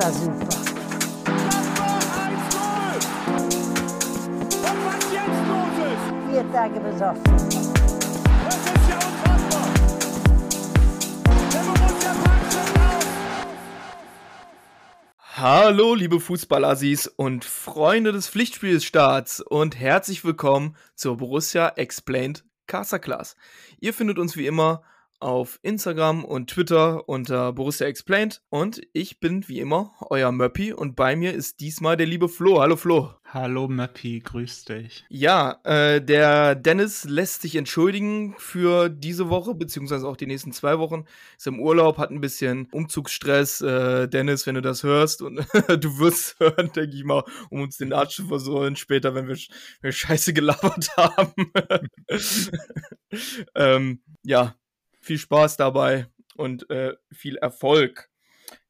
war super. Vier Tage besoffen. Hallo, liebe Fußballassis und Freunde des Pflichtspielstarts und herzlich willkommen zur Borussia Explained Casa Class. Ihr findet uns wie immer auf Instagram und Twitter unter Borussia Explained und ich bin wie immer euer Möppi und bei mir ist diesmal der liebe Flo. Hallo Flo. Hallo Möppi, grüß dich. Ja, äh, der Dennis lässt sich entschuldigen für diese Woche, beziehungsweise auch die nächsten zwei Wochen. Ist im Urlaub, hat ein bisschen Umzugsstress. Äh, Dennis, wenn du das hörst und du wirst hören, denke ich mal, um uns den Arzt zu versohlen, später, wenn wir, wenn wir Scheiße gelabert haben. ähm, ja, viel Spaß dabei und äh, viel Erfolg.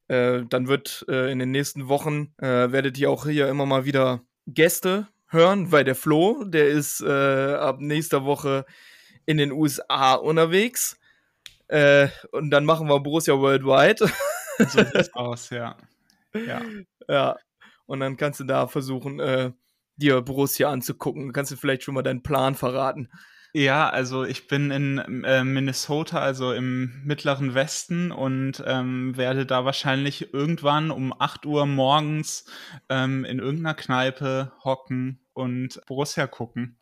Äh, dann wird äh, in den nächsten Wochen, äh, werdet ihr auch hier immer mal wieder Gäste hören, weil der Flo, der ist äh, ab nächster Woche in den USA unterwegs. Äh, und dann machen wir Borussia Worldwide. So sieht's aus, ja. Ja. ja. Und dann kannst du da versuchen, dir Borussia anzugucken. Kannst du vielleicht schon mal deinen Plan verraten. Ja, also ich bin in äh, Minnesota, also im mittleren Westen und ähm, werde da wahrscheinlich irgendwann um 8 Uhr morgens ähm, in irgendeiner Kneipe hocken und Borussia gucken.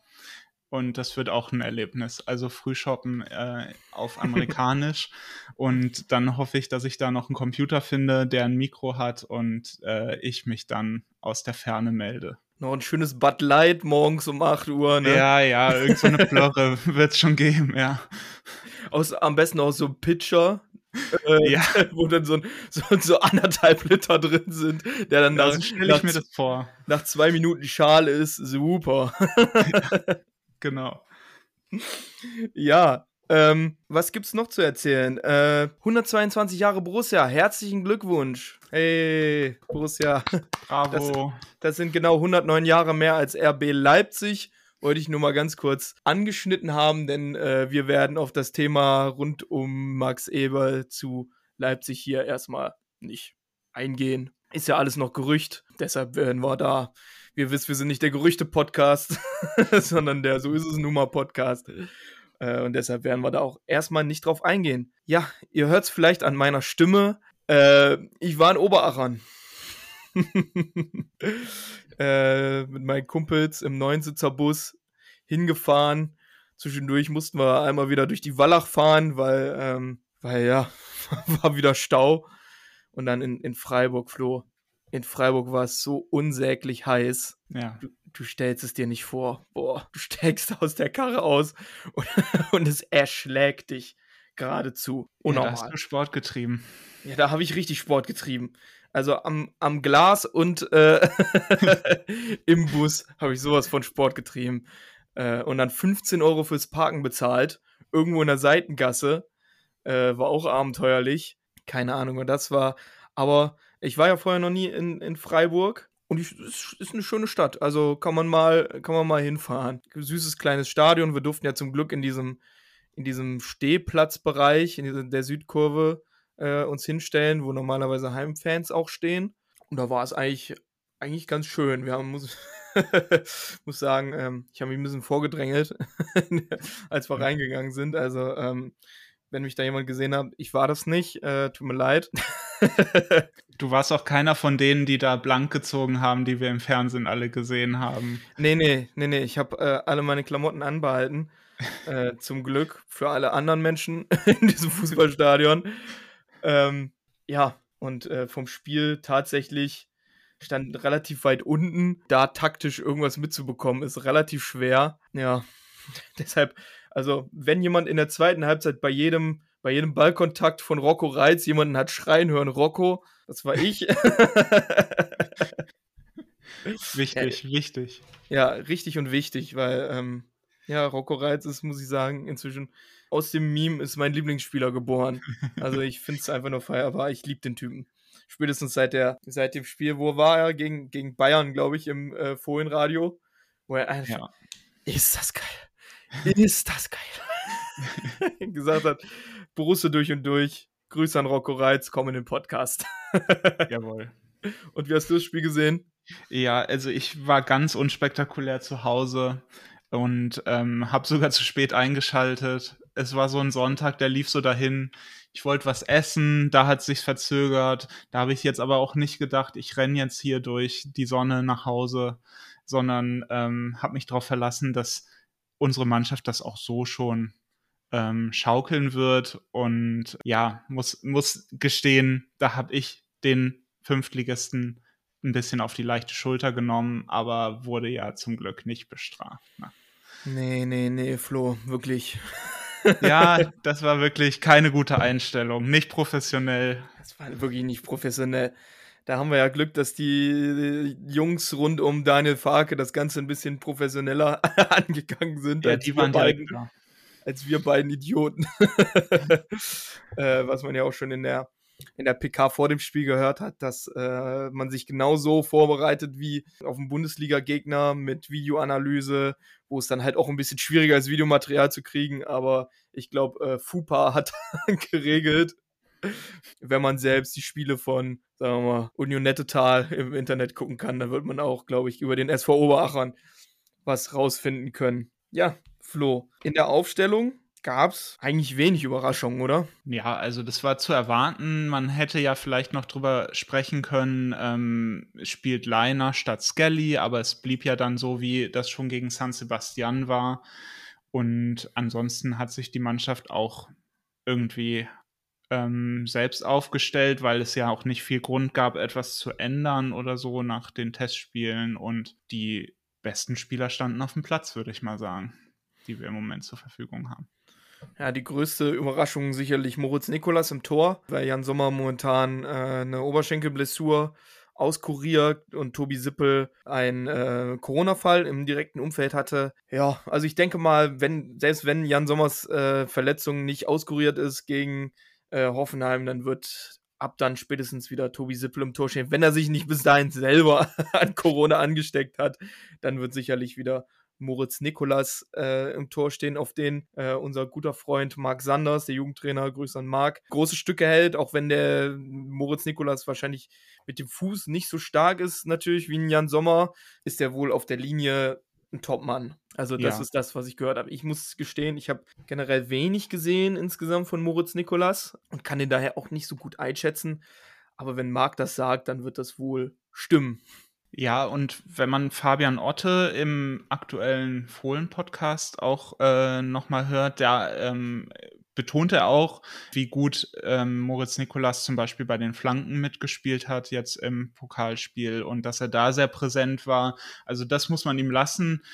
Und das wird auch ein Erlebnis. Also Frühshoppen äh, auf amerikanisch. und dann hoffe ich, dass ich da noch einen Computer finde, der ein Mikro hat und äh, ich mich dann aus der Ferne melde. Noch ein schönes Bud Light morgens um 8 Uhr. Ne? Ja, ja, irgend so eine Plörre wird es schon geben, ja. Aus, am besten auch so ein Pitcher. Äh, Ja. Wo dann so, ein, so, so anderthalb Liter drin sind, der dann Ja, nach, so nach, ich mir das vor. nach zwei Minuten Schale ist. Super. Genau. Ja, ähm, was gibt's noch zu erzählen? Äh, 122 Jahre Borussia, herzlichen Glückwunsch. Hey, Borussia. Bravo. Das sind genau 109 Jahre mehr als RB Leipzig. Wollte ich nur mal ganz kurz angeschnitten haben, denn äh, wir werden auf das Thema rund um Max Eberl zu Leipzig hier erstmal nicht eingehen. Ist ja alles noch Gerücht, deshalb werden wir da. Wir wissen, wir sind nicht der Gerüchte-Podcast, sondern der So ist es nun mal Podcast. Äh, und deshalb werden wir da auch erstmal nicht drauf eingehen. Ja, ihr hört es vielleicht an meiner Stimme. Äh, ich war in Oberachern. äh, mit meinen Kumpels im Neunsitzerbus hingefahren. Zwischendurch mussten wir einmal wieder durch die Wallach fahren, weil, ähm, weil ja, war wieder Stau. Und dann in, in Freiburg, Flo. In Freiburg war es so unsäglich heiß. Ja. Du, du stellst es dir nicht vor. Boah, du steigst aus der Karre aus und, und es erschlägt dich geradezu. Ja, da Unnormal. hast du Sport getrieben. Ja, da habe ich richtig Sport getrieben. Also am, am Glas und äh, im Bus habe ich sowas von Sport getrieben. Äh, und dann 15 Euro fürs Parken bezahlt. Irgendwo in der Seitengasse. Äh, war auch abenteuerlich. Keine Ahnung, was das war. Aber ich war ja vorher noch nie in, in Freiburg. Und es ist, ist eine schöne Stadt. Also kann man mal, kann man mal hinfahren. Süßes kleines Stadion. Wir durften ja zum Glück in diesem, in diesem Stehplatzbereich, in dieser, der Südkurve, äh, uns hinstellen, wo normalerweise Heimfans auch stehen. Und da war es eigentlich, eigentlich ganz schön. Wir haben, muss, muss sagen, ähm, ich habe mich ein bisschen vorgedrängelt, als wir reingegangen sind. Also, ähm, wenn mich da jemand gesehen hat, ich war das nicht, äh, tut mir leid. Du warst auch keiner von denen, die da blank gezogen haben, die wir im Fernsehen alle gesehen haben. Nee, nee, nee, nee. Ich habe äh, alle meine Klamotten anbehalten. Äh, zum Glück für alle anderen Menschen in diesem Fußballstadion. Ähm, ja, und äh, vom Spiel tatsächlich stand relativ weit unten. Da taktisch irgendwas mitzubekommen, ist relativ schwer. Ja, deshalb, also, wenn jemand in der zweiten Halbzeit bei jedem, bei jedem Ballkontakt von Rocco Reitz jemanden hat schreien hören, Rocco, das war ich. Wichtig, wichtig. Ja, richtig und wichtig, weil ähm, ja, Rocco Reitz ist, muss ich sagen, inzwischen aus dem Meme ist mein Lieblingsspieler geboren. Also ich finde es einfach nur feierbar. Ich liebe den Typen. Spätestens seit der, seit dem Spiel, wo war er? Gegen, gegen Bayern, glaube ich, im äh, Fohlenradio. Wo er einfach, Ja. ist das geil. Ist das geil. gesagt hat, Borussia durch und durch. Grüße an Rocco Reitz, komm in den Podcast. Jawohl. Und wie hast du das Spiel gesehen? Ja, also ich war ganz unspektakulär zu Hause und ähm, habe sogar zu spät eingeschaltet. Es war so ein Sonntag, der lief so dahin. Ich wollte was essen, da hat sich verzögert. Da habe ich jetzt aber auch nicht gedacht, ich renne jetzt hier durch die Sonne nach Hause, sondern ähm, habe mich darauf verlassen, dass unsere Mannschaft das auch so schon ähm, schaukeln wird. Und ja, muss, muss gestehen, da habe ich den Fünftligisten ein bisschen auf die leichte Schulter genommen, aber wurde ja zum Glück nicht bestraft. Ne? Nee, nee, nee, Flo, wirklich. ja, das war wirklich keine gute Einstellung, nicht professionell. Das war wirklich nicht professionell. Da haben wir ja Glück, dass die Jungs rund um Daniel Farke das Ganze ein bisschen professioneller angegangen sind. Ja, die waren beiden, direkt, als wir beiden Idioten. äh, was man ja auch schon in der in der PK vor dem Spiel gehört hat, dass äh, man sich genauso vorbereitet wie auf einen Bundesliga-Gegner mit Videoanalyse, wo es dann halt auch ein bisschen schwieriger ist, Videomaterial zu kriegen. Aber ich glaube, äh, FUPA hat geregelt, wenn man selbst die Spiele von, sagen wir mal, Union Nettetal im Internet gucken kann, dann wird man auch, glaube ich, über den SV Oberachern was rausfinden können. Ja, Flo, in der Aufstellung gab es eigentlich wenig Überraschungen, oder? Ja, also das war zu erwarten. Man hätte ja vielleicht noch drüber sprechen können, ähm, spielt Leiner statt Skelly, aber es blieb ja dann so, wie das schon gegen San Sebastian war. Und ansonsten hat sich die Mannschaft auch irgendwie ähm, selbst aufgestellt, weil es ja auch nicht viel Grund gab, etwas zu ändern oder so nach den Testspielen. Und die besten Spieler standen auf dem Platz, würde ich mal sagen, die wir im Moment zur Verfügung haben. Ja, die größte Überraschung sicherlich Moritz Nikolas im Tor, weil Jan Sommer momentan äh, eine Oberschenkelblessur auskuriert und Tobi Sippel ein äh, Corona-Fall im direkten Umfeld hatte. Ja, also ich denke mal, wenn, selbst wenn Jan Sommers äh, Verletzung nicht auskuriert ist gegen äh, Hoffenheim, dann wird ab dann spätestens wieder Tobi Sippel im Tor stehen. Wenn er sich nicht bis dahin selber an Corona angesteckt hat, dann wird sicherlich wieder Moritz Nikolas äh, im Tor stehen, auf den äh, unser guter Freund Marc Sanders, der Jugendtrainer, Grüße an Marc, große Stücke hält, auch wenn der Moritz Nikolas wahrscheinlich mit dem Fuß nicht so stark ist, natürlich wie ein Jan Sommer, ist er wohl auf der Linie ein Topmann. Also das ja. ist das, was ich gehört habe. Ich muss gestehen, ich habe generell wenig gesehen insgesamt von Moritz Nikolas und kann den daher auch nicht so gut einschätzen. Aber wenn Marc das sagt, dann wird das wohl stimmen. Ja, und wenn man Fabian Otte im aktuellen Fohlen-Podcast auch äh, nochmal hört, da ähm, betont er auch, wie gut ähm, Moritz Nikolas zum Beispiel bei den Flanken mitgespielt hat, jetzt im Pokalspiel und dass er da sehr präsent war. Also das muss man ihm lassen.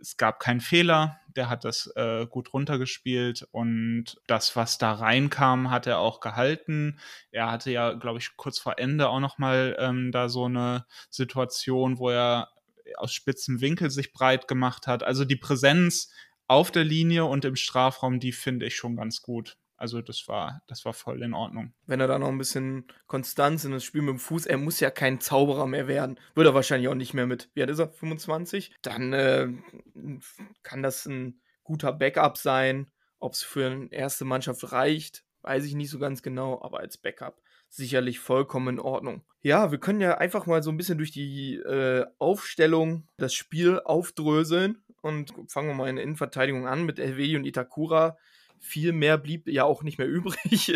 Es gab keinen Fehler der hat das äh, gut runtergespielt und das, was da reinkam, hat er auch gehalten. Er hatte ja, glaube ich, kurz vor Ende auch nochmal ähm, da so eine Situation, wo er aus spitzem Winkel sich breit gemacht hat. Also die Präsenz auf der Linie und im Strafraum, die finde ich schon ganz gut. Also das war, das war voll in Ordnung. Wenn er da noch ein bisschen Konstanz in das Spiel mit dem Fuß, er muss ja kein Zauberer mehr werden. Würde er wahrscheinlich auch nicht mehr mit, wie alt ist er, 25? Dann äh, kann das ein guter Backup sein. Ob es für eine erste Mannschaft reicht, weiß ich nicht so ganz genau, aber als Backup sicherlich vollkommen in Ordnung. Ja, wir können ja einfach mal so ein bisschen durch die äh, Aufstellung das Spiel aufdröseln und fangen wir mal in der Innenverteidigung an mit Elvedi und Itakura viel mehr blieb ja auch nicht mehr übrig,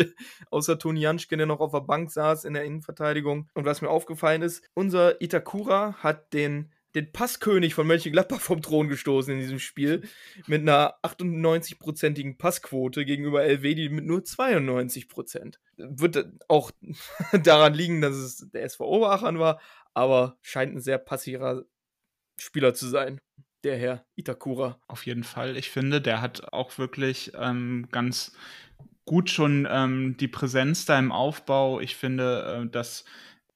außer Toni Janschke, der noch auf der Bank saß in der Innenverteidigung. Und was mir aufgefallen ist, unser Itakura hat den, den Passkönig von Mönchengladbach vom Thron gestoßen in diesem Spiel mit einer 98-prozentigen Passquote gegenüber Elvedi mit nur 92%. Wird auch daran liegen, dass es der SV Oberachern war, aber scheint ein sehr passiver Spieler zu sein der Herr Itakura. Auf jeden Fall. Ich finde, der hat auch wirklich ähm, ganz gut schon ähm, die Präsenz da im Aufbau. Ich finde, äh, dass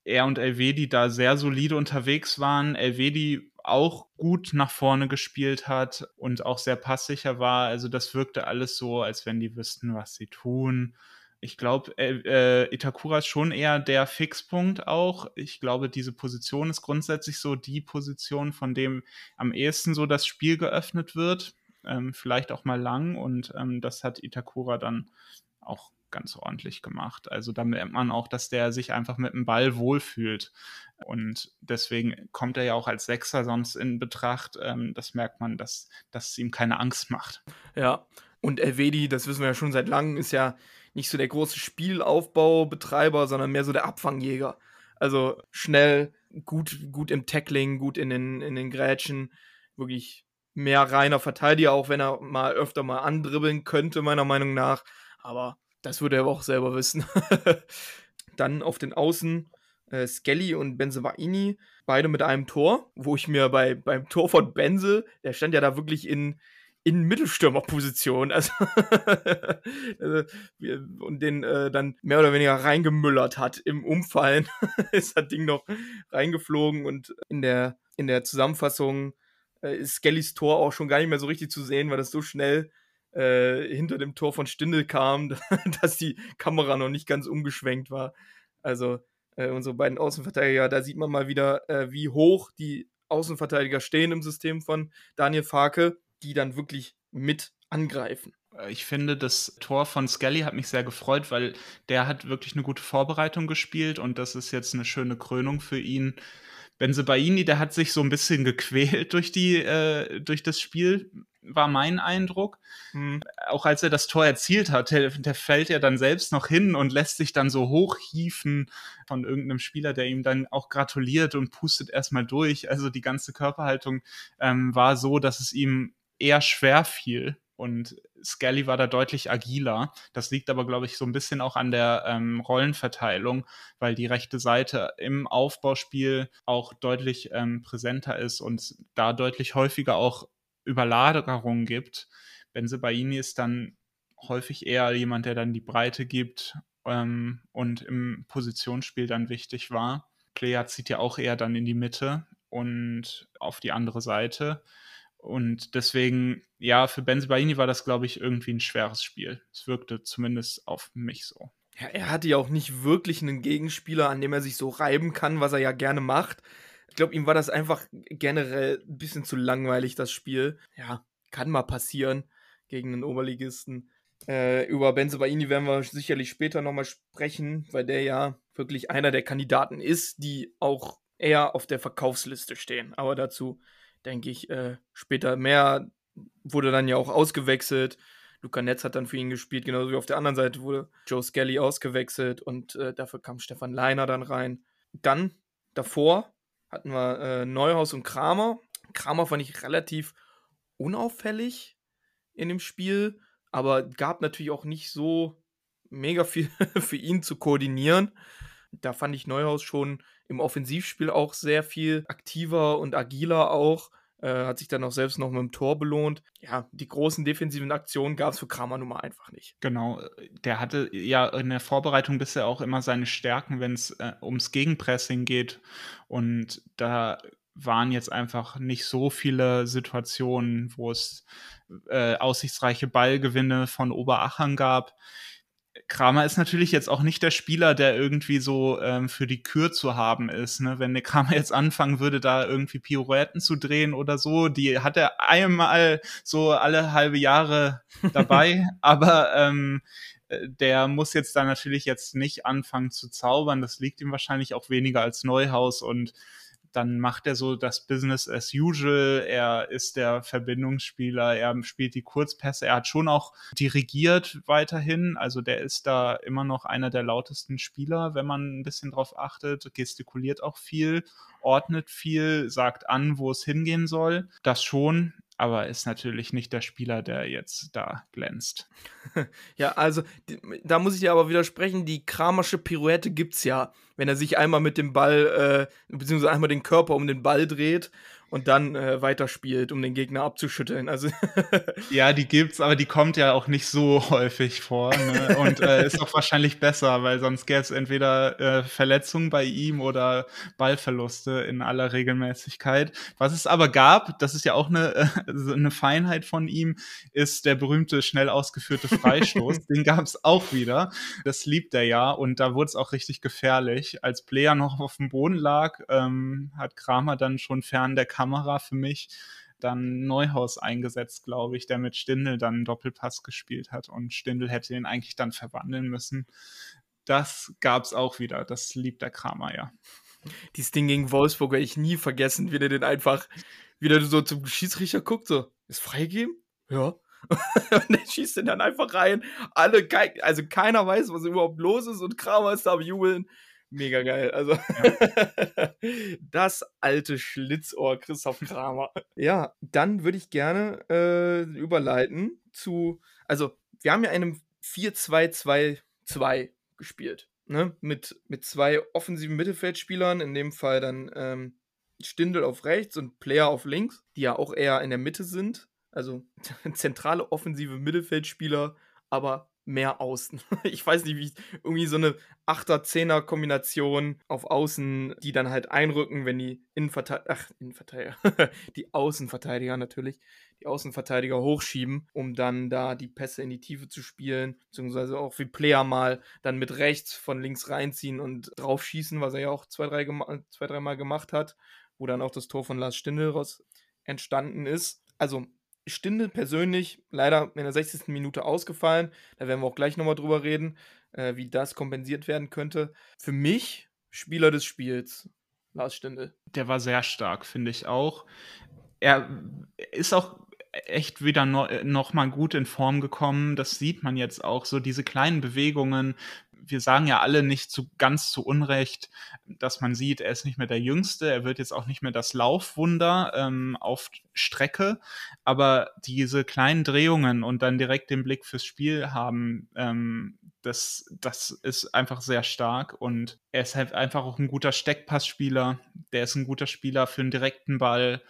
er und Elvedi da sehr solide unterwegs waren. Elvedi auch gut nach vorne gespielt hat und auch sehr passsicher war. Also das wirkte alles so, als wenn die wüssten, was sie tun ich glaube, äh, äh, Itakura ist schon eher der Fixpunkt auch. Ich glaube, diese Position ist grundsätzlich so die Position, von dem am ehesten so das Spiel geöffnet wird. Ähm, vielleicht auch mal lang und ähm, das hat Itakura dann auch ganz ordentlich gemacht. Also da merkt man auch, dass der sich einfach mit dem Ball wohlfühlt. Und deswegen kommt er ja auch als Sechser sonst in Betracht. Ähm, das merkt man, dass, dass es ihm keine Angst macht. Ja, und Elvedi, das wissen wir ja schon seit langem, ist ja nicht so der große Spielaufbaubetreiber, sondern mehr so der Abfangjäger. Also schnell, gut, gut im Tackling, gut in den, in den Grätschen, wirklich mehr reiner Verteidiger, auch wenn er mal öfter mal andribbeln könnte, meiner Meinung nach. Aber das würde er auch selber wissen. Dann auf den Außen äh, Skelly und Benzemaini, beide mit einem Tor, wo ich mir bei, beim Tor von Benze, der stand ja da wirklich in, in Mittelstürmerposition, also, also und den äh, dann mehr oder weniger reingemüllert hat im Umfallen, ist das Ding noch reingeflogen und in der, in der Zusammenfassung äh, ist Skellys Tor auch schon gar nicht mehr so richtig zu sehen, weil das so schnell äh, hinter dem Tor von Stindel kam, dass die Kamera noch nicht ganz umgeschwenkt war. Also äh, unsere beiden Außenverteidiger, da sieht man mal wieder, äh, wie hoch die Außenverteidiger stehen im System von Daniel Farke, die dann wirklich mit angreifen. Äh, ich finde, das Tor von Skelly hat mich sehr gefreut, weil der hat wirklich eine gute Vorbereitung gespielt und das ist jetzt eine schöne Krönung für ihn. Benzebaini, der hat sich so ein bisschen gequält durch, die, äh, durch das Spiel war mein Eindruck. Mhm. Auch als er das Tor erzielt hat, der, der, fällt ja dann selbst noch hin und lässt sich dann so hochhieven von irgendeinem Spieler, der ihm dann auch gratuliert und pustet erstmal durch. Also die ganze Körperhaltung ähm, war so, dass es ihm eher schwer fiel. Und Skelly war da deutlich agiler. Das liegt aber, glaube ich, so ein bisschen auch an der ähm, Rollenverteilung, weil die rechte Seite im Aufbauspiel auch deutlich ähm, präsenter ist und da deutlich häufiger auch Überlagerung gibt. Benzebaini ist dann häufig eher jemand, der dann die Breite gibt ähm, und im Positionsspiel dann wichtig war. Plea zieht ja auch eher dann in die Mitte und auf die andere Seite. Und deswegen, ja, für Benzebaini war das, glaube ich, irgendwie ein schweres Spiel. Es wirkte zumindest auf mich so. Ja, er hatte ja auch nicht wirklich einen Gegenspieler, an dem er sich so reiben kann, was er ja gerne macht. Ich glaube, ihm war das einfach generell ein bisschen zu langweilig, das Spiel. Ja, kann mal passieren gegen einen Oberligisten. Äh, über Benzebaini werden wir sicherlich später nochmal sprechen, weil der ja wirklich einer der Kandidaten ist, die auch eher auf der Verkaufsliste stehen. Aber dazu denke ich äh, später mehr. Wurde dann ja auch ausgewechselt. Luca Netz hat dann für ihn gespielt, genauso wie auf der anderen Seite wurde Joe Skelly ausgewechselt und äh, dafür kam Stefan Leiner dann rein. Dann davor hatten wir äh, Neuhaus und Kramer. Kramer fand ich relativ unauffällig in dem Spiel, aber gab natürlich auch nicht so mega viel für ihn zu koordinieren. Da fand ich Neuhaus schon im Offensivspiel auch sehr viel aktiver und agiler auch. Äh, hat sich dann auch selbst noch mit dem Tor belohnt. Ja, die großen defensiven Aktionen gab es für Kramer nun mal einfach nicht. Genau, der hatte ja in der Vorbereitung bisher auch immer seine Stärken, wenn es äh, ums Gegenpressing geht. Und da waren jetzt einfach nicht so viele Situationen, wo es äh, aussichtsreiche Ballgewinne von Oberachern gab. Kramer ist natürlich jetzt auch nicht der Spieler, der irgendwie so ähm, für die Kür zu haben ist. Ne? Wenn der Kramer jetzt anfangen würde, da irgendwie Pirouetten zu drehen oder so, die hat er einmal so alle halbe Jahre dabei, aber ähm, äh, der muss jetzt da natürlich jetzt nicht anfangen zu zaubern. Das liegt ihm wahrscheinlich auch weniger als Neuhaus und dann macht er so das Business as usual. Er ist der Verbindungsspieler, er spielt die Kurzpässe. Er hat schon auch dirigiert weiterhin. Also der ist da immer noch einer der lautesten Spieler, wenn man ein bisschen drauf achtet. Gestikuliert auch viel, ordnet viel, sagt an, wo es hingehen soll. Das schon aber ist natürlich nicht der Spieler, der jetzt da glänzt. ja, also da muss ich dir aber widersprechen, die Kramersche Pirouette gibt's ja, wenn er sich einmal mit dem Ball, äh, beziehungsweise einmal den Körper um den Ball dreht und dann äh, weiterspielt, um den Gegner abzuschütteln. Also ja, die gibt's, aber die kommt ja auch nicht so häufig vor. Ne? Und äh, ist auch wahrscheinlich besser, weil sonst gäbe es entweder äh, Verletzungen bei ihm oder Ballverluste in aller Regelmäßigkeit. Was es aber gab, das ist ja auch eine, äh, eine Feinheit von ihm, ist der berühmte schnell ausgeführte Freistoß. Den gab es auch wieder. Das liebt er ja und da wurde es auch richtig gefährlich. Als Player noch auf dem Boden lag, ähm, hat Kramer dann schon fern der Kamera Kamera für mich dann Neuhaus eingesetzt, glaube ich, der mit Stindel dann einen Doppelpass gespielt hat und Stindel hätte ihn eigentlich dann verwandeln müssen. Das gab es auch wieder. Das liebt der Kramer, ja. Dieses Ding gegen Wolfsburg werde ich nie vergessen, wie der den einfach wieder so zum Schiedsrichter guckt, so, ist freigegeben? Ja. und der schießt den dann einfach rein. Alle, also keiner weiß, was überhaupt los ist und Kramer ist da am Jubeln. Mega geil. Also, ja. das alte Schlitzohr Christoph Kramer. ja, dann würde ich gerne äh, überleiten zu, also, wir haben ja einem 4-2-2-2 gespielt. Ne? Mit, mit zwei offensiven Mittelfeldspielern, in dem Fall dann ähm, Stindel auf rechts und Player auf links, die ja auch eher in der Mitte sind. Also zentrale offensive Mittelfeldspieler, aber mehr außen. Ich weiß nicht, wie irgendwie so eine 8er-10er-Kombination auf Außen, die dann halt einrücken, wenn die Innenverteidiger, ach, Innenverteidiger, die Außenverteidiger natürlich, die Außenverteidiger hochschieben, um dann da die Pässe in die Tiefe zu spielen, beziehungsweise auch wie Player mal dann mit rechts von links reinziehen und draufschießen, was er ja auch zwei, drei, zwei, dreimal gemacht hat, wo dann auch das Tor von Lars Stindl raus entstanden ist. Also Stindel persönlich leider in der 60. Minute ausgefallen. Da werden wir auch gleich nochmal drüber reden, äh, wie das kompensiert werden könnte. Für mich Spieler des Spiels, Lars Stindel. Der war sehr stark, finde ich auch. Er ist auch echt wieder no, noch gut in Form gekommen. Das sieht man jetzt auch so diese kleinen Bewegungen, wir sagen ja alle nicht zu, ganz zu Unrecht, dass man sieht, er ist nicht mehr der Jüngste, er wird jetzt auch nicht mehr das Laufwunder ähm, auf Strecke, aber diese kleinen Drehungen und dann direkt den Blick fürs Spiel haben, ähm, das, das ist einfach sehr stark. Und er ist halt einfach auch ein guter Steckpassspieler, der ist ein guter Spieler für einen direkten Ball.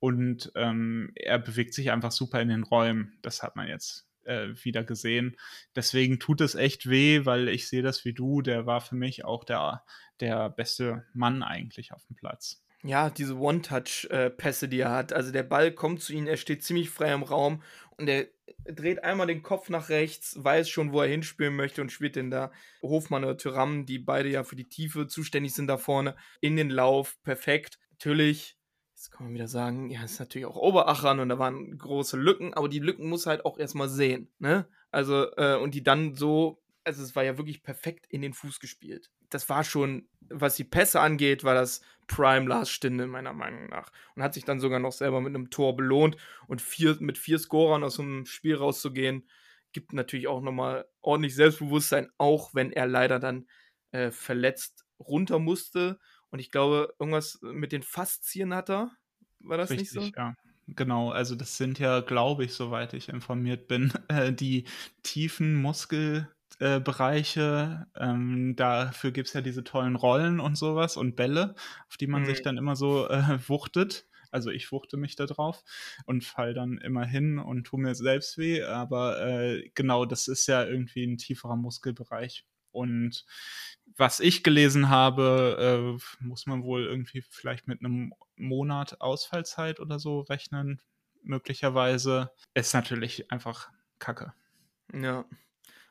Und ähm, er bewegt sich einfach super in den Räumen. Das hat man jetzt äh, wieder gesehen. Deswegen tut es echt weh, weil ich sehe das wie du. Der war für mich auch der, der beste Mann eigentlich auf dem Platz. Ja, diese One-Touch-Pässe, die er hat. Also der Ball kommt zu ihm, er steht ziemlich frei im Raum und er dreht einmal den Kopf nach rechts, weiß schon, wo er hinspielen möchte und spielt den da. Hofmann oder Tyram, die beide ja für die Tiefe zuständig sind da vorne, in den Lauf. Perfekt. Natürlich Jetzt kann man wieder sagen, ja, es ist natürlich auch Oberachern und da waren große Lücken, aber die Lücken muss halt auch erstmal sehen, ne? Also, äh, und die dann so, also es war ja wirklich perfekt in den Fuß gespielt. Das war schon, was die Pässe angeht, war das Prime Last Stinde, meiner Meinung nach. Und hat sich dann sogar noch selber mit einem Tor belohnt und vier, mit vier Scorern aus dem Spiel rauszugehen, gibt natürlich auch nochmal ordentlich Selbstbewusstsein, auch wenn er leider dann äh, verletzt runter musste und ich glaube, irgendwas mit den Faszien hat er. War das Richtig, nicht so? Ja. Genau, also das sind ja, glaube ich, soweit ich informiert bin, äh, die tiefen Muskelbereiche. Äh, ähm, dafür gibt es ja diese tollen Rollen und sowas und Bälle, auf die man mhm. sich dann immer so äh, wuchtet. Also ich wuchte mich da drauf und fall dann immer hin und tu mir selbst weh. Aber äh, genau, das ist ja irgendwie ein tieferer Muskelbereich. Und was ich gelesen habe, äh, muss man wohl irgendwie vielleicht mit einem Monat Ausfallzeit oder so rechnen, möglicherweise. Ist natürlich einfach Kacke. Ja,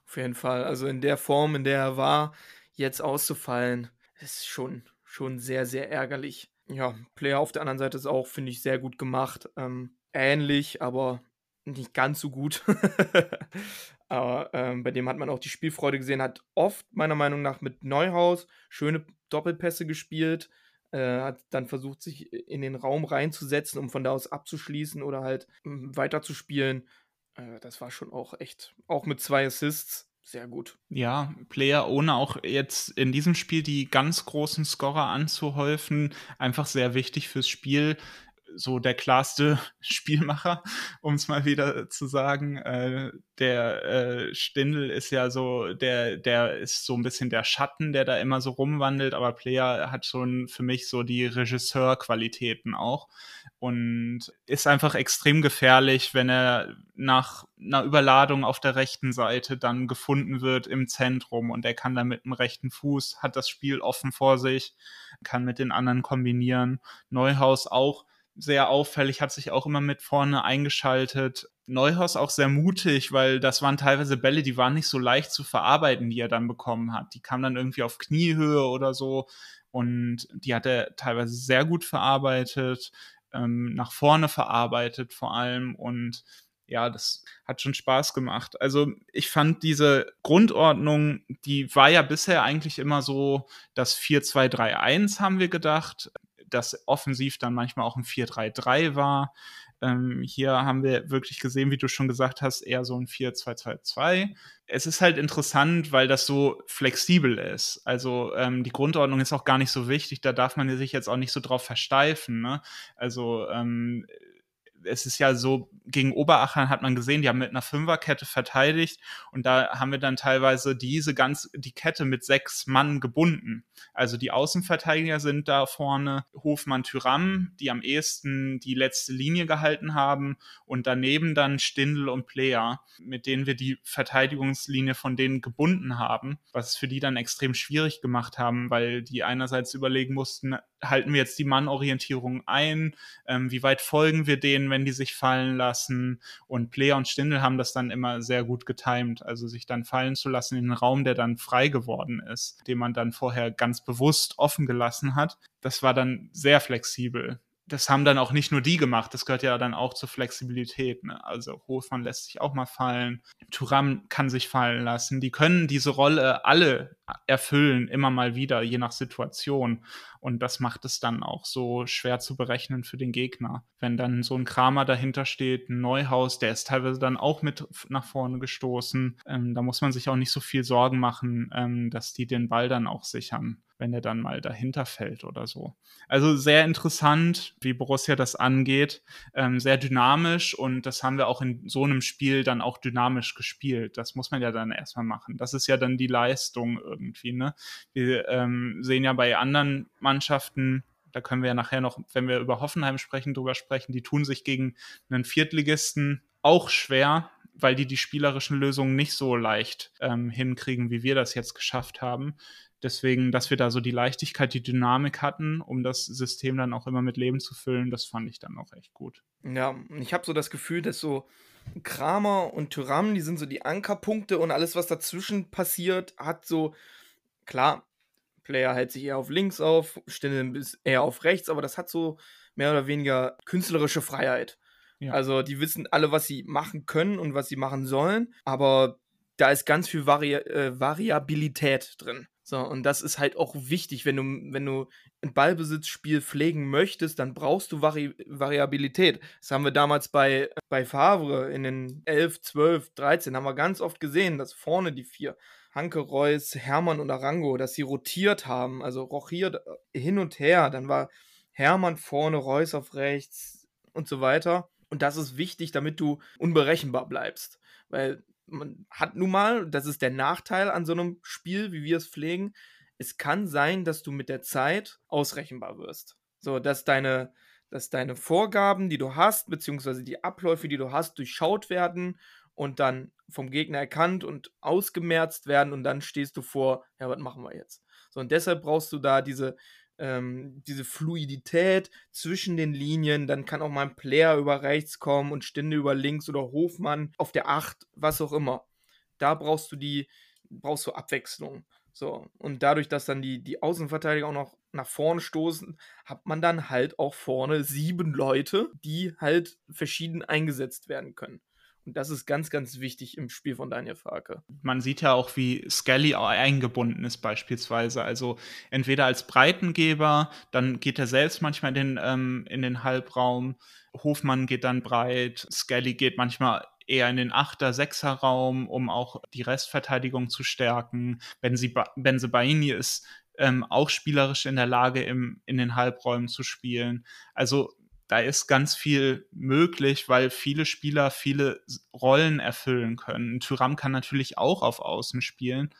auf jeden Fall. Also in der Form, in der er war, jetzt auszufallen, ist schon, schon sehr, sehr ärgerlich. Ja, Player auf der anderen Seite ist auch, finde ich, sehr gut gemacht. Ähm, ähnlich, aber nicht ganz so gut. Aber ähm, bei dem hat man auch die Spielfreude gesehen, hat oft meiner Meinung nach mit Neuhaus schöne Doppelpässe gespielt, äh, hat dann versucht, sich in den Raum reinzusetzen, um von da aus abzuschließen oder halt hm, weiterzuspielen. Äh, das war schon auch echt, auch mit zwei Assists, sehr gut. Ja, Player, ohne auch jetzt in diesem Spiel die ganz großen Scorer anzuhäufen, einfach sehr wichtig fürs Spiel so der klarste Spielmacher, um es mal wieder zu sagen. Äh, der äh, Stindl ist ja so, der, der ist so ein bisschen der Schatten, der da immer so rumwandelt, aber Player hat schon für mich so die Regisseurqualitäten auch und ist einfach extrem gefährlich, wenn er nach einer Überladung auf der rechten Seite dann gefunden wird im Zentrum und er kann dann mit dem rechten Fuß, hat das Spiel offen vor sich, kann mit den anderen kombinieren. Neuhaus auch sehr auffällig, hat sich auch immer mit vorne eingeschaltet. Neuhaus auch sehr mutig, weil das waren teilweise Bälle, die waren nicht so leicht zu verarbeiten, die er dann bekommen hat. Die kamen dann irgendwie auf Kniehöhe oder so und die hat er teilweise sehr gut verarbeitet. ähm, nach vorne verarbeitet vor allem und ja, das hat schon Spaß gemacht. Also ich fand diese Grundordnung, die war ja bisher eigentlich immer so, das 4-2-3-1 haben wir gedacht, dass offensiv dann manchmal auch ein 4-3-3 war. Ähm, hier haben wir wirklich gesehen, wie du schon gesagt hast, eher so ein 4-2-2-2. Es ist halt interessant, weil das so flexibel ist. Also ähm, die Grundordnung ist auch gar nicht so wichtig, da darf man sich jetzt auch nicht so drauf versteifen. Ne? Also ähm, es ist ja so, gegen Oberachern hat man gesehen, die haben mit einer Fünferkette verteidigt und da haben wir dann teilweise diese ganz, die Kette mit sechs Mann gebunden. Also die Außenverteidiger sind da vorne Hofmann Tyram, die am ehesten die letzte Linie gehalten haben und daneben dann Stindl und Player, mit denen wir die Verteidigungslinie von denen gebunden haben, was es für die dann extrem schwierig gemacht haben, weil die einerseits überlegen mussten, halten wir jetzt die Mannorientierung ein, ähm, wie weit folgen wir denen, wenn die sich fallen lassen und Player und Stindl haben das dann immer sehr gut getimt, also sich dann fallen zu lassen in einen Raum, der dann frei geworden ist, den man dann vorher ganz bewusst offen gelassen hat. Das war dann sehr flexibel das haben dann auch nicht nur die gemacht, das gehört ja dann auch zur Flexibilität. Ne? Also Hofmann lässt sich auch mal fallen, Turam kann sich fallen lassen. Die können diese Rolle alle erfüllen, immer mal wieder, je nach Situation. Und das macht es dann auch so schwer zu berechnen für den Gegner. Wenn dann so ein Kramer dahinter steht, ein Neuhaus, der ist teilweise dann auch mit nach vorne gestoßen. Ähm, da muss man sich auch nicht so viel Sorgen machen, ähm, dass die den Ball dann auch sichern wenn er dann mal dahinter fällt oder so. Also sehr interessant, wie Borussia das angeht. Ähm, sehr dynamisch und das haben wir auch in so einem Spiel dann auch dynamisch gespielt. Das muss man ja dann erstmal machen. Das ist ja dann die Leistung irgendwie. Ne? Wir ähm, sehen ja bei anderen Mannschaften, da können wir ja nachher noch, wenn wir über Hoffenheim sprechen, drüber sprechen, die tun sich gegen einen Viertligisten auch schwer, weil die die spielerischen Lösungen nicht so leicht ähm, hinkriegen, wie wir das jetzt geschafft haben. Deswegen, dass wir da so die Leichtigkeit, die Dynamik hatten, um das System dann auch immer mit Leben zu füllen, das fand ich dann auch echt gut. Ja, ich habe so das Gefühl, dass so Kramer und Tyram, die sind so die Ankerpunkte und alles, was dazwischen passiert, hat so, klar, Player hält sich eher auf links auf, Stindl ist eher auf rechts, aber das hat so mehr oder weniger künstlerische Freiheit. Ja. Also die wissen alle, was sie machen können und was sie machen sollen, aber da ist ganz viel Vari äh, Variabilität drin. So, und das ist halt auch wichtig, wenn du, wenn du ein Ballbesitzspiel pflegen möchtest, dann brauchst du Vari Variabilität. Das haben wir damals bei, bei Favre in den 11, 12, 13, haben wir ganz oft gesehen, dass vorne die vier, Hanke, Reus, Hermann und Arango, dass sie rotiert haben, also rochiert äh, hin und her. Dann war Hermann vorne, Reus auf rechts und so weiter. Und das ist wichtig, damit du unberechenbar bleibst. Weil man hat nun mal, das ist der Nachteil an so einem Spiel, wie wir es pflegen, es kann sein, dass du mit der Zeit ausrechenbar wirst. So, dass deine, dass deine Vorgaben, die du hast, beziehungsweise die Abläufe, die du hast, durchschaut werden und dann vom Gegner erkannt und ausgemerzt werden und dann stehst du vor, ja, was machen wir jetzt? So, und deshalb brauchst du da diese, ähm, diese Fluidität zwischen den Linien. Dann kann auch mal ein Player über rechts kommen und Stinde über links oder Hofmann auf der 8, was auch immer. Da brauchst du die, brauchst du Abwechslung. So, und dadurch, dass dann die, die Außenverteidiger auch noch nach vorne stoßen, hat man dann halt auch vorne sieben Leute, die halt verschieden eingesetzt werden können. Und das ist ganz, ganz wichtig im Spiel von Daniel Farke. Man sieht ja auch, wie Skelly eingebunden ist beispielsweise. Also entweder als Breitengeber, dann geht er selbst manchmal in den, ähm, in den Halbraum. Hofmann geht dann breit, Skelly geht manchmal eher in den Achter-, Sechser-Raum, um auch die Restverteidigung zu stärken. Benze Baini ist ähm, auch spielerisch in der Lage, im, in den Halbräumen zu spielen. Also da ist ganz viel möglich, weil viele Spieler viele Rollen erfüllen können. Tyram kann natürlich auch auf Außen spielen,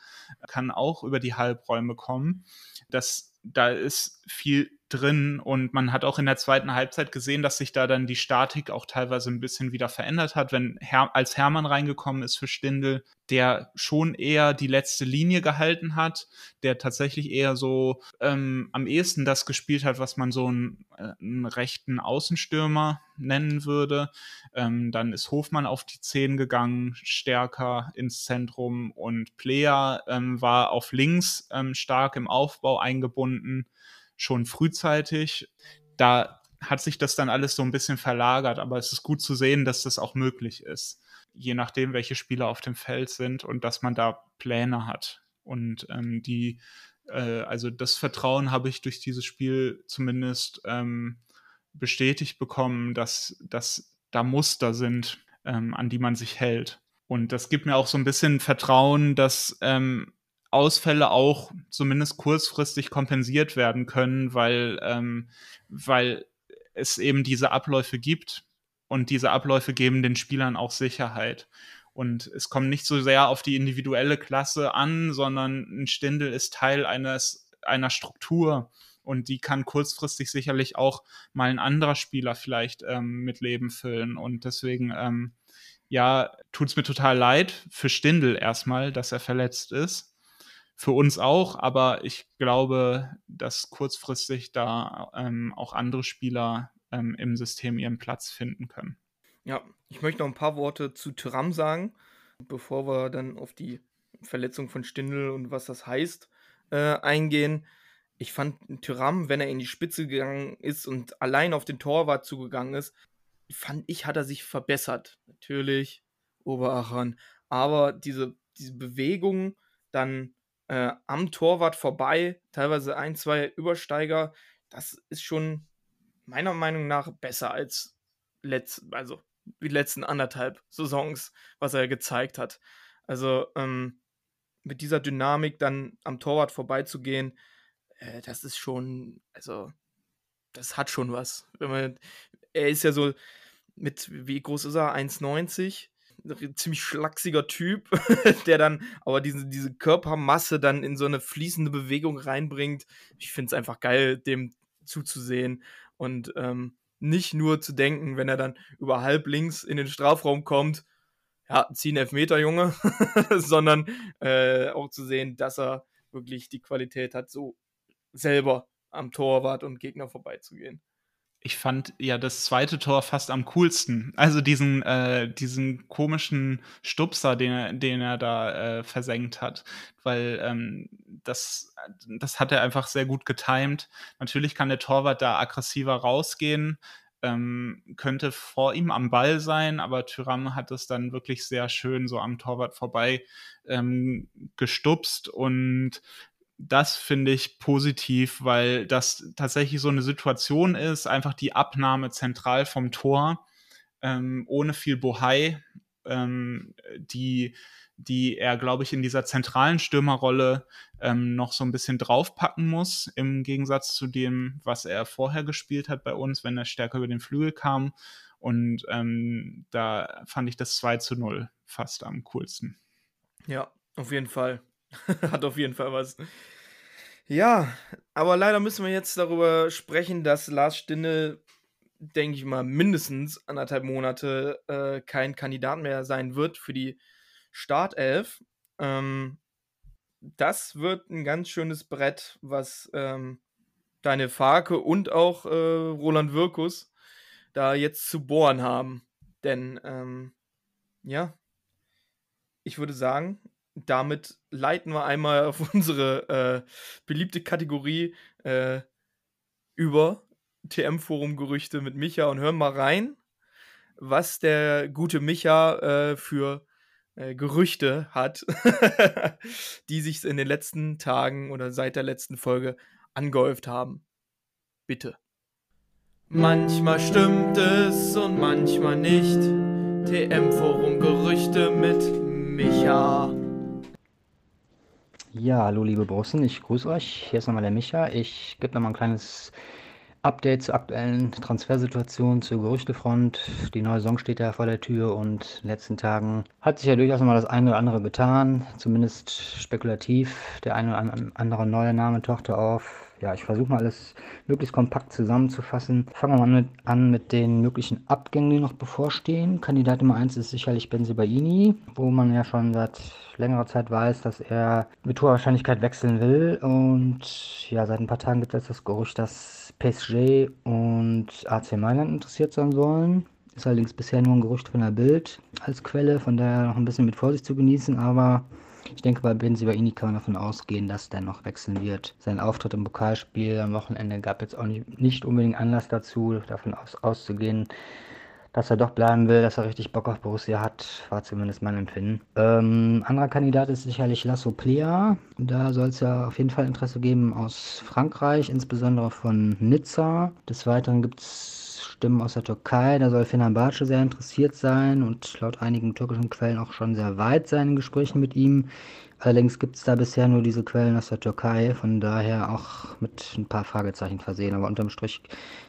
kann auch über die Halbräume kommen. Das, da ist viel drin und man hat auch in der zweiten Halbzeit gesehen, dass sich da dann die Statik auch teilweise ein bisschen wieder verändert hat, wenn Her als Hermann reingekommen ist für Stindel, der schon eher die letzte Linie gehalten hat, der tatsächlich eher so ähm, am ehesten das gespielt hat, was man so einen, äh, einen rechten Außenstürmer nennen würde. Ähm, dann ist Hofmann auf die Zehn gegangen, stärker ins Zentrum und Player ähm, war auf links ähm, stark im Aufbau eingebunden schon frühzeitig. Da hat sich das dann alles so ein bisschen verlagert. Aber es ist gut zu sehen, dass das auch möglich ist, je nachdem, welche Spieler auf dem Feld sind und dass man da Pläne hat. Und ähm, die, äh, also das Vertrauen habe ich durch dieses Spiel zumindest ähm, bestätigt bekommen, dass, dass da Muster sind, ähm, an die man sich hält. Und das gibt mir auch so ein bisschen Vertrauen, dass ähm, Ausfälle auch zumindest kurzfristig kompensiert werden können, weil, ähm, weil es eben diese Abläufe gibt und diese Abläufe geben den Spielern auch Sicherheit. Und es kommt nicht so sehr auf die individuelle Klasse an, sondern ein Stindel ist Teil eines, einer Struktur und die kann kurzfristig sicherlich auch mal ein anderer Spieler vielleicht ähm, mit Leben füllen. Und deswegen, ähm, ja, tut es mir total leid für Stindel erstmal, dass er verletzt ist für uns auch, aber ich glaube, dass kurzfristig da ähm, auch andere Spieler ähm, im System ihren Platz finden können. Ja, ich möchte noch ein paar Worte zu Tyram sagen, bevor wir dann auf die Verletzung von Stindl und was das heißt äh, eingehen. Ich fand Tyram, wenn er in die Spitze gegangen ist und allein auf den Torwart zugegangen ist, fand ich, hat er sich verbessert. Natürlich, Oberachern. Aber diese, diese Bewegung dann äh, am Torwart vorbei, teilweise ein, zwei Übersteiger, das ist schon meiner Meinung nach besser als letzt, also die letzten anderthalb Saisons, was er gezeigt hat. Also ähm, mit dieser Dynamik dann am Torwart vorbeizugehen, äh, das ist schon, also das hat schon was. Man, er ist ja so mit, wie groß ist er? 1,90 ziemlich schlachsiger Typ, der dann aber diese, diese Körpermasse dann in so eine fließende Bewegung reinbringt. Ich finde es einfach geil, dem zuzusehen und ähm, nicht nur zu denken, wenn er dann über halb links in den Strafraum kommt, ja, zieh einen Elfmeter, Junge, sondern äh, auch zu sehen, dass er wirklich die Qualität hat, so selber am Torwart und Gegner vorbeizugehen ich fand ja das zweite Tor fast am coolsten. Also diesen, äh, diesen komischen Stupser, den er, den er da äh, versenkt hat. Weil ähm, das, das hat er einfach sehr gut getimt. Natürlich kann der Torwart da aggressiver rausgehen, ähm, könnte vor ihm am Ball sein, aber Tyram hat es dann wirklich sehr schön so am Torwart vorbei ähm, gestupst und das finde ich positiv, weil das tatsächlich so eine Situation ist, einfach die Abnahme zentral vom Tor, ähm, ohne viel Bohai, ähm, die, die er, glaube ich, in dieser zentralen Stürmerrolle ähm, noch so ein bisschen draufpacken muss, im Gegensatz zu dem, was er vorher gespielt hat bei uns, wenn er stärker über den Flügel kam. Und ähm, da fand ich das 2 zu 0 fast am coolsten. Ja, auf jeden Fall. Hat auf jeden Fall was. Ja, aber leider müssen wir jetzt darüber sprechen, dass Lars Stindl, denke ich mal, mindestens anderthalb Monate äh, kein Kandidat mehr sein wird für die Startelf. Ähm, das wird ein ganz schönes Brett, was ähm, deine Farke und auch äh, Roland Wirkus da jetzt zu bohren haben. Denn, ähm, ja, ich würde sagen, damit leiten wir einmal auf unsere äh, beliebte Kategorie äh, über TM-Forum-Gerüchte mit Micha und hören mal rein, was der gute Micha äh, für äh, Gerüchte hat, die sich in den letzten Tagen oder seit der letzten Folge angehäuft haben. Bitte. Manchmal stimmt es und manchmal nicht. TM-Forum-Gerüchte mit Micha. Ja, hallo liebe Bossen, ich grüße euch. Hier ist nochmal der Micha. Ich gebe nochmal ein kleines Update zur aktuellen Transfersituation, zur Gerüchtefront. Die neue Saison steht ja vor der Tür und in den letzten Tagen hat sich ja durchaus nochmal das eine oder andere getan, zumindest spekulativ. Der eine oder andere neue Name tauchte auf ja, ich versuche mal alles möglichst kompakt zusammenzufassen. Fangen wir mal mit, an mit den möglichen Abgängen, die noch bevorstehen. Kandidat Nummer 1 ist sicherlich Benzibaini, wo man ja schon seit längerer Zeit weiß, dass er mit hoher Wahrscheinlichkeit wechseln will. Und ja, seit ein paar Tagen gibt es das Gerücht, dass PSG und AC Mailand interessiert sein sollen. Ist allerdings bisher nur ein Gerücht von der Bild als Quelle, von daher noch ein bisschen mit Vorsicht zu genießen, aber Ich denke, bei Benzibaini kann man davon ausgehen, dass der noch wechseln wird. Sein Auftritt im Pokalspiel am Wochenende gab jetzt auch nicht, nicht unbedingt Anlass dazu, davon aus, auszugehen, dass er doch bleiben will, dass er richtig Bock auf Borussia hat, war zumindest mein Empfinden. Ähm, anderer Kandidat ist sicherlich Lasso Plea. Da soll es ja auf jeden Fall Interesse geben aus Frankreich, insbesondere von Nizza. Des Weiteren gibt es Stimmen aus der Türkei. Da soll Fenerbahce sehr interessiert sein und laut einigen türkischen Quellen auch schon sehr weit sein in Gesprächen mit ihm. Allerdings gibt es da bisher nur diese Quellen aus der Türkei, von daher auch mit ein paar Fragezeichen versehen. Aber unterm Strich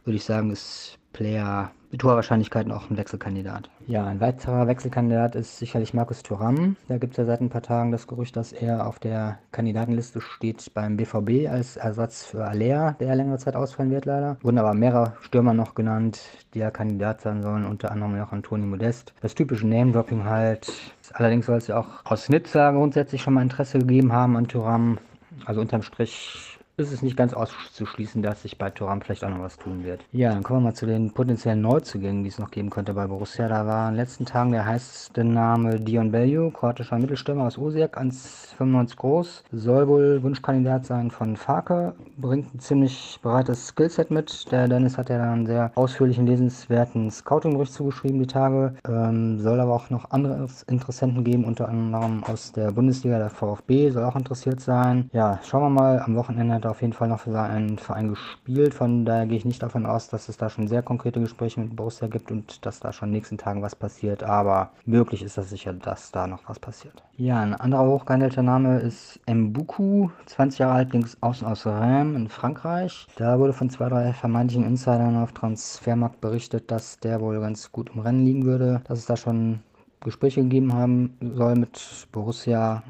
würde ich sagen, ist Player mit hoher Wahrscheinlichkeit auch ein Wechselkandidat. Ja, ein weiterer Wechselkandidat ist sicherlich Markus Thuram. Da gibt es ja seit ein paar Tagen das Gerücht, dass er auf der Kandidatenliste steht beim BVB als Ersatz für Alea, der längere Zeit ausfallen wird leider. Wurden aber mehrere Stürmer noch genannt, die ja Kandidat sein sollen, unter anderem auch Antoni Modest. Das typische Name-Dropping halt. Allerdings soll es ja auch aus Nizza grundsätzlich schon mal Interesse gegeben haben an Thuram. Also unterm Strich ist es nicht ganz auszuschließen, dass sich bei Thuram vielleicht auch noch was tun wird. Ja, dann kommen wir mal zu den potenziellen Neuzugängen, die es noch geben könnte bei Borussia. Da war in den letzten Tagen der heißeste Name Dion Bello, kroatischer Mittelstürmer aus Osijek, 1,95 groß. Soll wohl Wunschkandidat sein von Farke, bringt ein ziemlich breites Skillset mit. Der Dennis hat ja dann einen sehr ausführlichen, lesenswerten Scouting-Bericht zugeschrieben die Tage. Ähm, soll aber auch noch andere Interessenten geben, unter anderem aus der Bundesliga, der VfB soll auch interessiert sein. Ja, schauen wir mal, am Wochenende hat auf jeden Fall noch für seinen Verein gespielt. Von daher gehe ich nicht davon aus, dass es da schon sehr konkrete Gespräche mit Borussia gibt und dass da schon in den nächsten Tagen was passiert. Aber möglich ist das sicher, dass da noch was passiert. Ja, ein anderer hochgehandelter Name ist Mbuku, 20 Jahre alt, links außen aus Reims in Frankreich. Da wurde von zwei, drei vermeintlichen Insidern auf Transfermarkt berichtet, dass der wohl ganz gut im Rennen liegen würde, dass es da schon Gespräche gegeben haben soll mit Borussia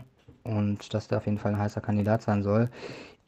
und dass der auf jeden Fall ein heißer Kandidat sein soll.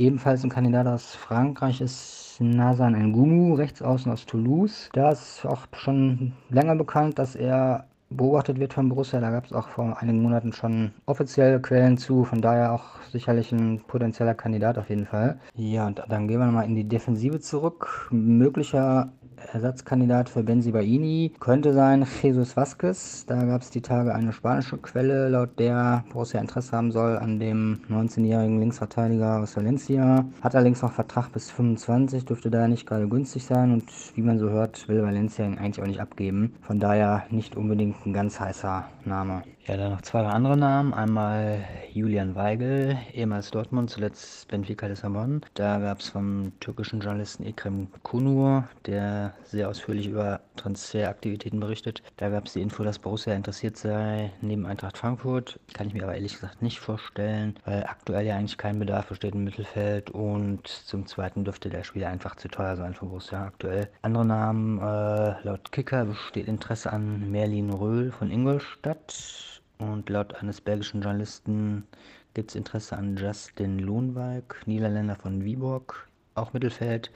Ebenfalls ein Kandidat aus Frankreich ist Nazan Ngumu, rechts außen aus Toulouse. Da ist auch schon länger bekannt, dass er beobachtet wird von Borussia. Da gab es auch vor einigen Monaten schon offizielle Quellen zu, von daher auch sicherlich ein potenzieller Kandidat auf jeden Fall. Ja, und dann gehen wir nochmal in die Defensive zurück. Möglicher Ersatzkandidat für Benzibaini könnte sein Jesus Vasquez. Da gab es die Tage eine spanische Quelle, laut der Borussia Interesse haben soll an dem 19-jährigen Linksverteidiger aus Valencia. Hat allerdings noch Vertrag bis 25, dürfte daher nicht gerade günstig sein und wie man so hört, will Valencia ihn eigentlich auch nicht abgeben. Von daher nicht unbedingt ein ganz heißer Name. Ja, dann noch zwei andere Namen. Einmal Julian Weigel, ehemals Dortmund, zuletzt Benfica Lissabon. Da gab es vom türkischen Journalisten Ekrem Kunur, der sehr ausführlich über Transferaktivitäten berichtet. Da gab es die Info, dass Borussia interessiert sei neben Eintracht Frankfurt. Kann ich mir aber ehrlich gesagt nicht vorstellen, weil aktuell ja eigentlich kein Bedarf besteht im Mittelfeld und zum Zweiten dürfte der Spieler einfach zu teuer sein für Borussia aktuell. Andere Namen, äh, laut Kicker besteht Interesse an Merlin Röhl von Ingolstadt. Und laut eines belgischen Journalisten gibt es Interesse an Justin Lohnwijk, Niederländer von Viborg, auch Mittelfeld.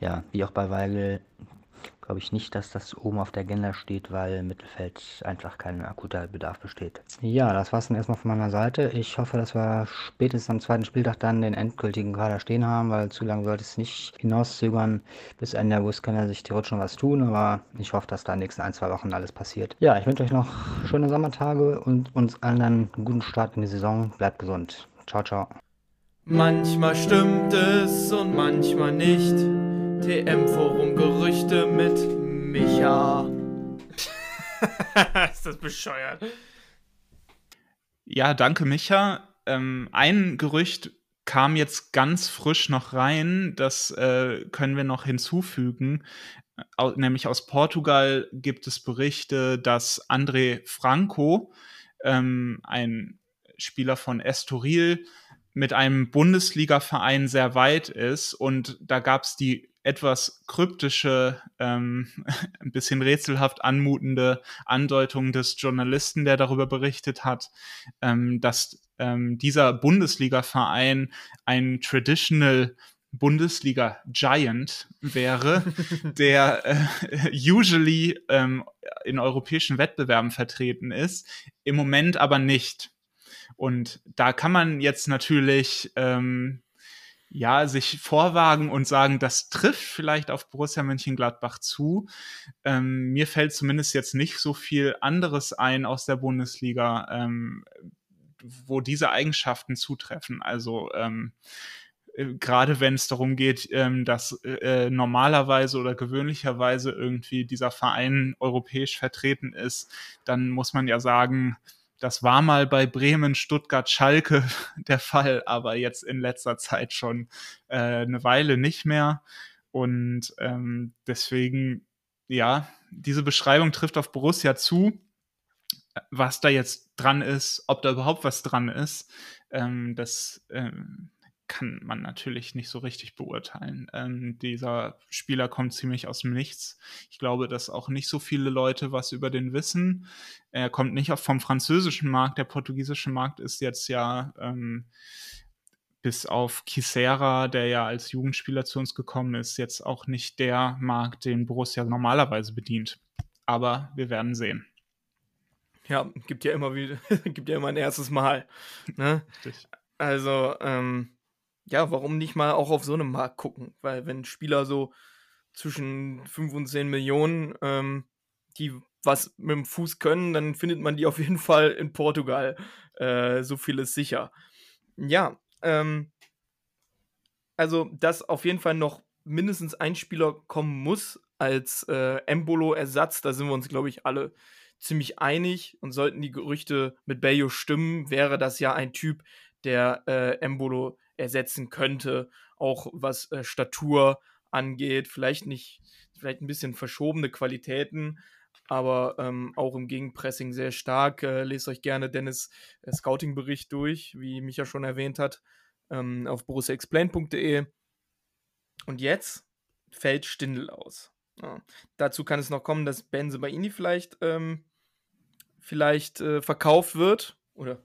Ja, wie auch bei Weigel glaube ich nicht, dass das oben auf der Agenda steht, weil im Mittelfeld einfach kein akuter Bedarf besteht. Ja, das war es dann erstmal von meiner Seite. Ich hoffe, dass wir spätestens am zweiten Spieltag dann den endgültigen Kader stehen haben, weil zu lange sollte es nicht hinauszögern. Bis Ende August kann er sich theoretisch schon was tun, aber ich hoffe, dass da in den nächsten ein, zwei Wochen alles passiert. Ja, ich wünsche euch noch schöne Sommertage und uns allen einen guten Start in die Saison. Bleibt gesund. Ciao, ciao. Manchmal stimmt es und manchmal nicht. TM-Forum Gerüchte mit Micha. Ist das bescheuert? Ja, danke, Micha. Ähm, ein Gerücht kam jetzt ganz frisch noch rein, das äh, können wir noch hinzufügen. Au nämlich aus Portugal gibt es Berichte, dass André Franco, ähm, ein Spieler von Estoril, mit einem Bundesliga-Verein sehr weit ist. Und da gab es die etwas kryptische, ähm, ein bisschen rätselhaft anmutende Andeutung des Journalisten, der darüber berichtet hat, ähm, dass ähm, dieser Bundesliga-Verein ein traditional Bundesliga Giant wäre, der äh, usually ähm, in europäischen Wettbewerben vertreten ist, im Moment aber nicht. Und da kann man jetzt natürlich ähm, ja, sich vorwagen und sagen, das trifft vielleicht auf Borussia Mönchengladbach zu. Ähm, mir fällt zumindest jetzt nicht so viel anderes ein aus der Bundesliga, ähm, wo diese Eigenschaften zutreffen. Also ähm, äh, gerade wenn es darum geht, ähm, dass äh, normalerweise oder gewöhnlicherweise irgendwie dieser Verein europäisch vertreten ist, dann muss man ja sagen, das war mal bei Bremen, Stuttgart, Schalke der Fall, aber jetzt in letzter Zeit schon äh, eine Weile nicht mehr. Und ähm, deswegen, ja, diese Beschreibung trifft auf Borussia zu. Was da jetzt dran ist, ob da überhaupt was dran ist, ähm, das ähm, kann man natürlich nicht so richtig beurteilen. Ähm, dieser Spieler kommt ziemlich aus dem Nichts. Ich glaube, dass auch nicht so viele Leute was über den wissen. Er kommt nicht vom französischen Markt. Der portugiesische Markt ist jetzt ja ähm, bis auf Kisera, der ja als Jugendspieler zu uns gekommen ist, jetzt auch nicht der Markt, den Borussia normalerweise bedient. Aber wir werden sehen. Ja, gibt ja immer wieder, gibt ja immer ein erstes Mal. Ne? Also, ähm, ja, warum nicht mal auch auf so einem Markt gucken? Weil wenn Spieler so zwischen 5 und 10 Millionen, ähm, die was mit dem Fuß können, dann findet man die auf jeden Fall in Portugal. Äh, so viel ist sicher. Ja, ähm, also, dass auf jeden Fall noch mindestens ein Spieler kommen muss als äh, Embolo-Ersatz, da sind wir uns, glaube ich, alle ziemlich einig. Und sollten die Gerüchte mit Bayo stimmen, wäre das ja ein Typ, der äh, Embolo ersetzen könnte, auch was äh, Statur angeht, vielleicht nicht, vielleicht ein bisschen verschobene Qualitäten, aber ähm, auch im Gegenpressing sehr stark. Äh, lest euch gerne Dennis äh, Scouting-Bericht durch, wie Micha schon erwähnt hat, ähm, auf borussiaexplain.de. Und jetzt fällt Stindel aus. Ja. Dazu kann es noch kommen, dass Benze Baini vielleicht, ähm, vielleicht äh, verkauft wird oder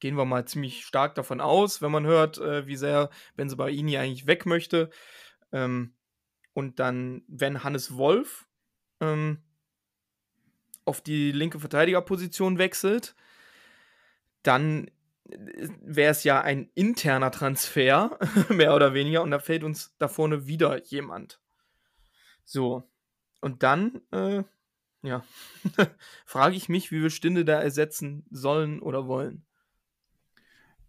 gehen wir mal ziemlich stark davon aus, wenn man hört, äh, wie sehr Benzebaini eigentlich weg möchte. Ähm, und dann, wenn Hannes Wolf ähm, auf die linke Verteidigerposition wechselt, dann äh, wäre es ja ein interner Transfer, mehr oder weniger, und da fällt uns da vorne wieder jemand. So. Und dann, äh, ja, frage ich mich, wie wir Stinde da ersetzen sollen oder wollen.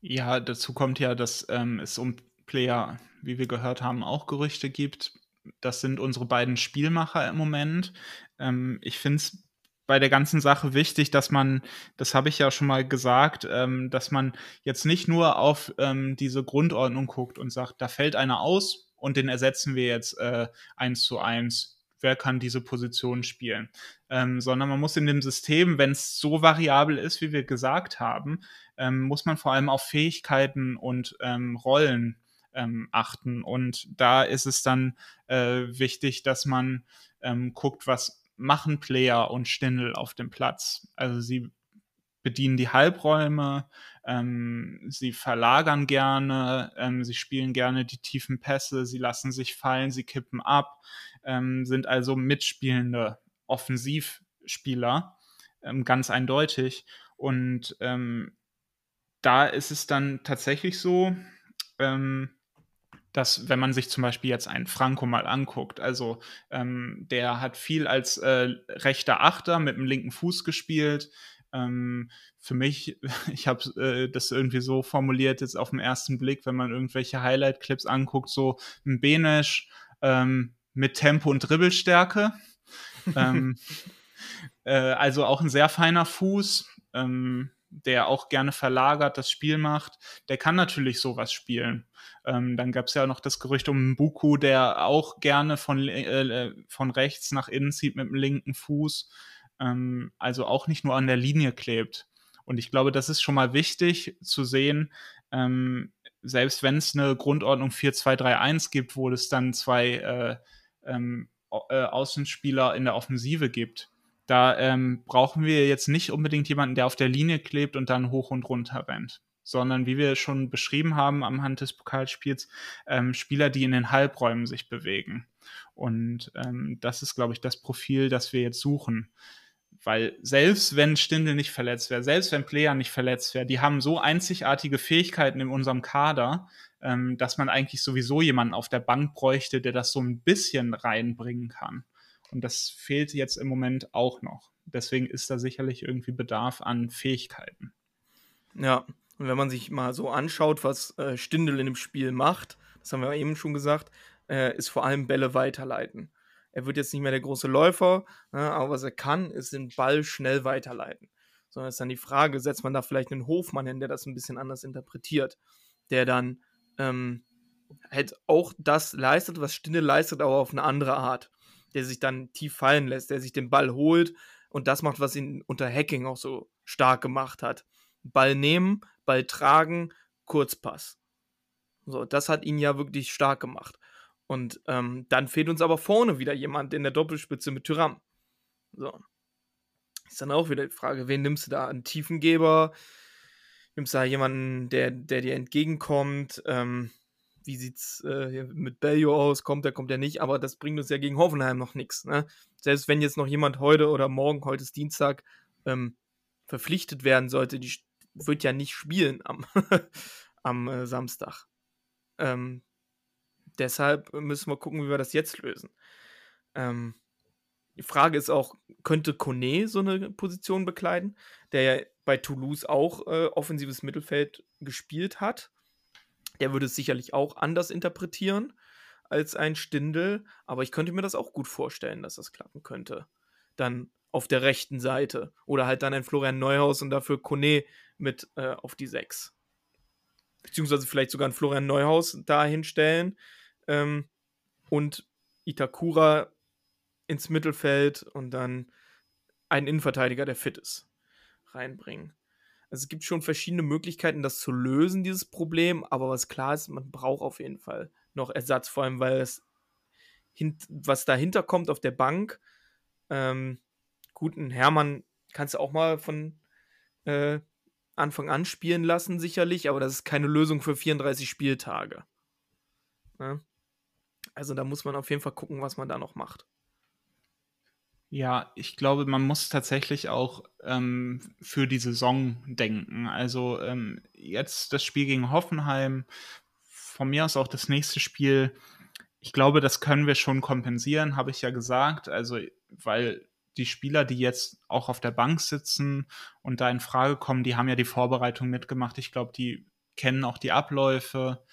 Ja, dazu kommt ja, dass ähm, es um Player, wie wir gehört haben, auch Gerüchte gibt. Das sind unsere beiden Spielmacher im Moment. Ähm, ich finde es bei der ganzen Sache wichtig, dass man, das habe ich ja schon mal gesagt, ähm, dass man jetzt nicht nur auf ähm, diese Grundordnung guckt und sagt, da fällt einer aus und den ersetzen wir jetzt äh, eins zu eins wer kann diese Position spielen, ähm, sondern man muss in dem System, wenn es so variabel ist, wie wir gesagt haben, ähm, muss man vor allem auf Fähigkeiten und ähm, Rollen ähm, achten. Und da ist es dann äh, wichtig, dass man ähm, guckt, was machen Player und Stindel auf dem Platz. Also sie bedienen die Halbräume, ähm, sie verlagern gerne, ähm, sie spielen gerne die tiefen Pässe, sie lassen sich fallen, sie kippen ab, ähm, sind also mitspielende Offensivspieler, ähm, ganz eindeutig. Und ähm, da ist es dann tatsächlich so, ähm, dass wenn man sich zum Beispiel jetzt einen Franco mal anguckt, also ähm, der hat viel als äh, rechter Achter mit dem linken Fuß gespielt. Ähm, für mich, ich habe äh, das irgendwie so formuliert jetzt auf den ersten Blick, wenn man irgendwelche Highlight-Clips anguckt, so ein Benesch ähm, mit Tempo und Dribbelstärke. ähm, äh, also auch ein sehr feiner Fuß. Ähm, der auch gerne verlagert, das Spiel macht, der kann natürlich sowas spielen. Ähm, dann gab es ja noch das Gerücht um Buku, der auch gerne von, äh, äh, von rechts nach innen zieht mit dem linken Fuß. Ähm, also auch nicht nur an der Linie klebt. Und ich glaube, das ist schon mal wichtig zu sehen, ähm, selbst wenn es eine Grundordnung 4-2-3-1 gibt, wo es dann zwei äh, ähm, äh, Außenspieler in der Offensive gibt, da ähm, brauchen wir jetzt nicht unbedingt jemanden, der auf der Linie klebt und dann hoch und runter rennt, sondern wie wir schon beschrieben haben am Hand des Pokalspiels, ähm, Spieler, die in den Halbräumen sich bewegen. Und ähm, das ist, glaube ich, das Profil, das wir jetzt suchen. Weil selbst wenn Stindel nicht verletzt wäre, selbst wenn Player nicht verletzt wäre, die haben so einzigartige Fähigkeiten in unserem Kader, ähm, dass man eigentlich sowieso jemanden auf der Bank bräuchte, der das so ein bisschen reinbringen kann. Und das fehlt jetzt im Moment auch noch. Deswegen ist da sicherlich irgendwie Bedarf an Fähigkeiten. Ja, Und wenn man sich mal so anschaut, was äh, Stindl in dem Spiel macht, das haben wir eben schon gesagt, äh, ist vor allem Bälle weiterleiten. Er wird jetzt nicht mehr der große Läufer, ne, aber was er kann, ist den Ball schnell weiterleiten. Sondern ist dann die Frage, setzt man da vielleicht einen Hofmann hin, der das ein bisschen anders interpretiert, der dann ähm, halt auch das leistet, was Stindl leistet, aber auf eine andere Art. Der sich dann tief fallen lässt, der sich den Ball holt und das macht, was ihn unter Hacking auch so stark gemacht hat. Ball nehmen, Ball tragen, Kurzpass. So, das hat ihn ja wirklich stark gemacht. Und ähm, dann fehlt uns aber vorne wieder jemand in der Doppelspitze mit Tyram. So. Ist dann auch wieder die Frage, wen nimmst du da? Einen Tiefengeber? Nimmst du da jemanden, der, der dir entgegenkommt? Ähm, wie sieht's äh, mit Bellio aus? Kommt er, kommt er nicht? Aber das bringt uns ja gegen Hoffenheim noch nichts. Ne? Selbst wenn jetzt noch jemand heute oder morgen, heute ist Dienstag, ähm, verpflichtet werden sollte, die wird ja nicht spielen am, am äh, Samstag. Ähm, deshalb müssen wir gucken, wie wir das jetzt lösen. Ähm, die Frage ist auch, könnte Kone so eine Position bekleiden, der ja bei Toulouse auch äh, offensives Mittelfeld gespielt hat. Der würde es sicherlich auch anders interpretieren als ein Stindel, aber ich könnte mir das auch gut vorstellen, dass das klappen könnte. Dann auf der rechten Seite oder halt dann ein Florian Neuhaus und dafür Kone mit äh, auf die 6. Beziehungsweise vielleicht sogar ein Florian Neuhaus da hinstellen ähm, und Itakura ins Mittelfeld und dann einen Innenverteidiger, der fit ist, reinbringen. Also es gibt schon verschiedene Möglichkeiten, das zu lösen, dieses Problem, aber was klar ist, man braucht auf jeden Fall noch Ersatz, vor allem weil es, was dahinter kommt auf der Bank, ähm, guten Hermann kannst du auch mal von äh, Anfang an spielen lassen, sicherlich, aber das ist keine Lösung für 34 Spieltage. Ne? Also da muss man auf jeden Fall gucken, was man da noch macht. Ja, ich glaube, man muss tatsächlich auch ähm, für die Saison denken. Also ähm, jetzt das Spiel gegen Hoffenheim, von mir aus auch das nächste Spiel. Ich glaube, das können wir schon kompensieren, habe ich ja gesagt. Also, weil die Spieler, die jetzt auch auf der Bank sitzen und da in Frage kommen, die haben ja die Vorbereitung mitgemacht. Ich glaube, die kennen auch die Abläufe.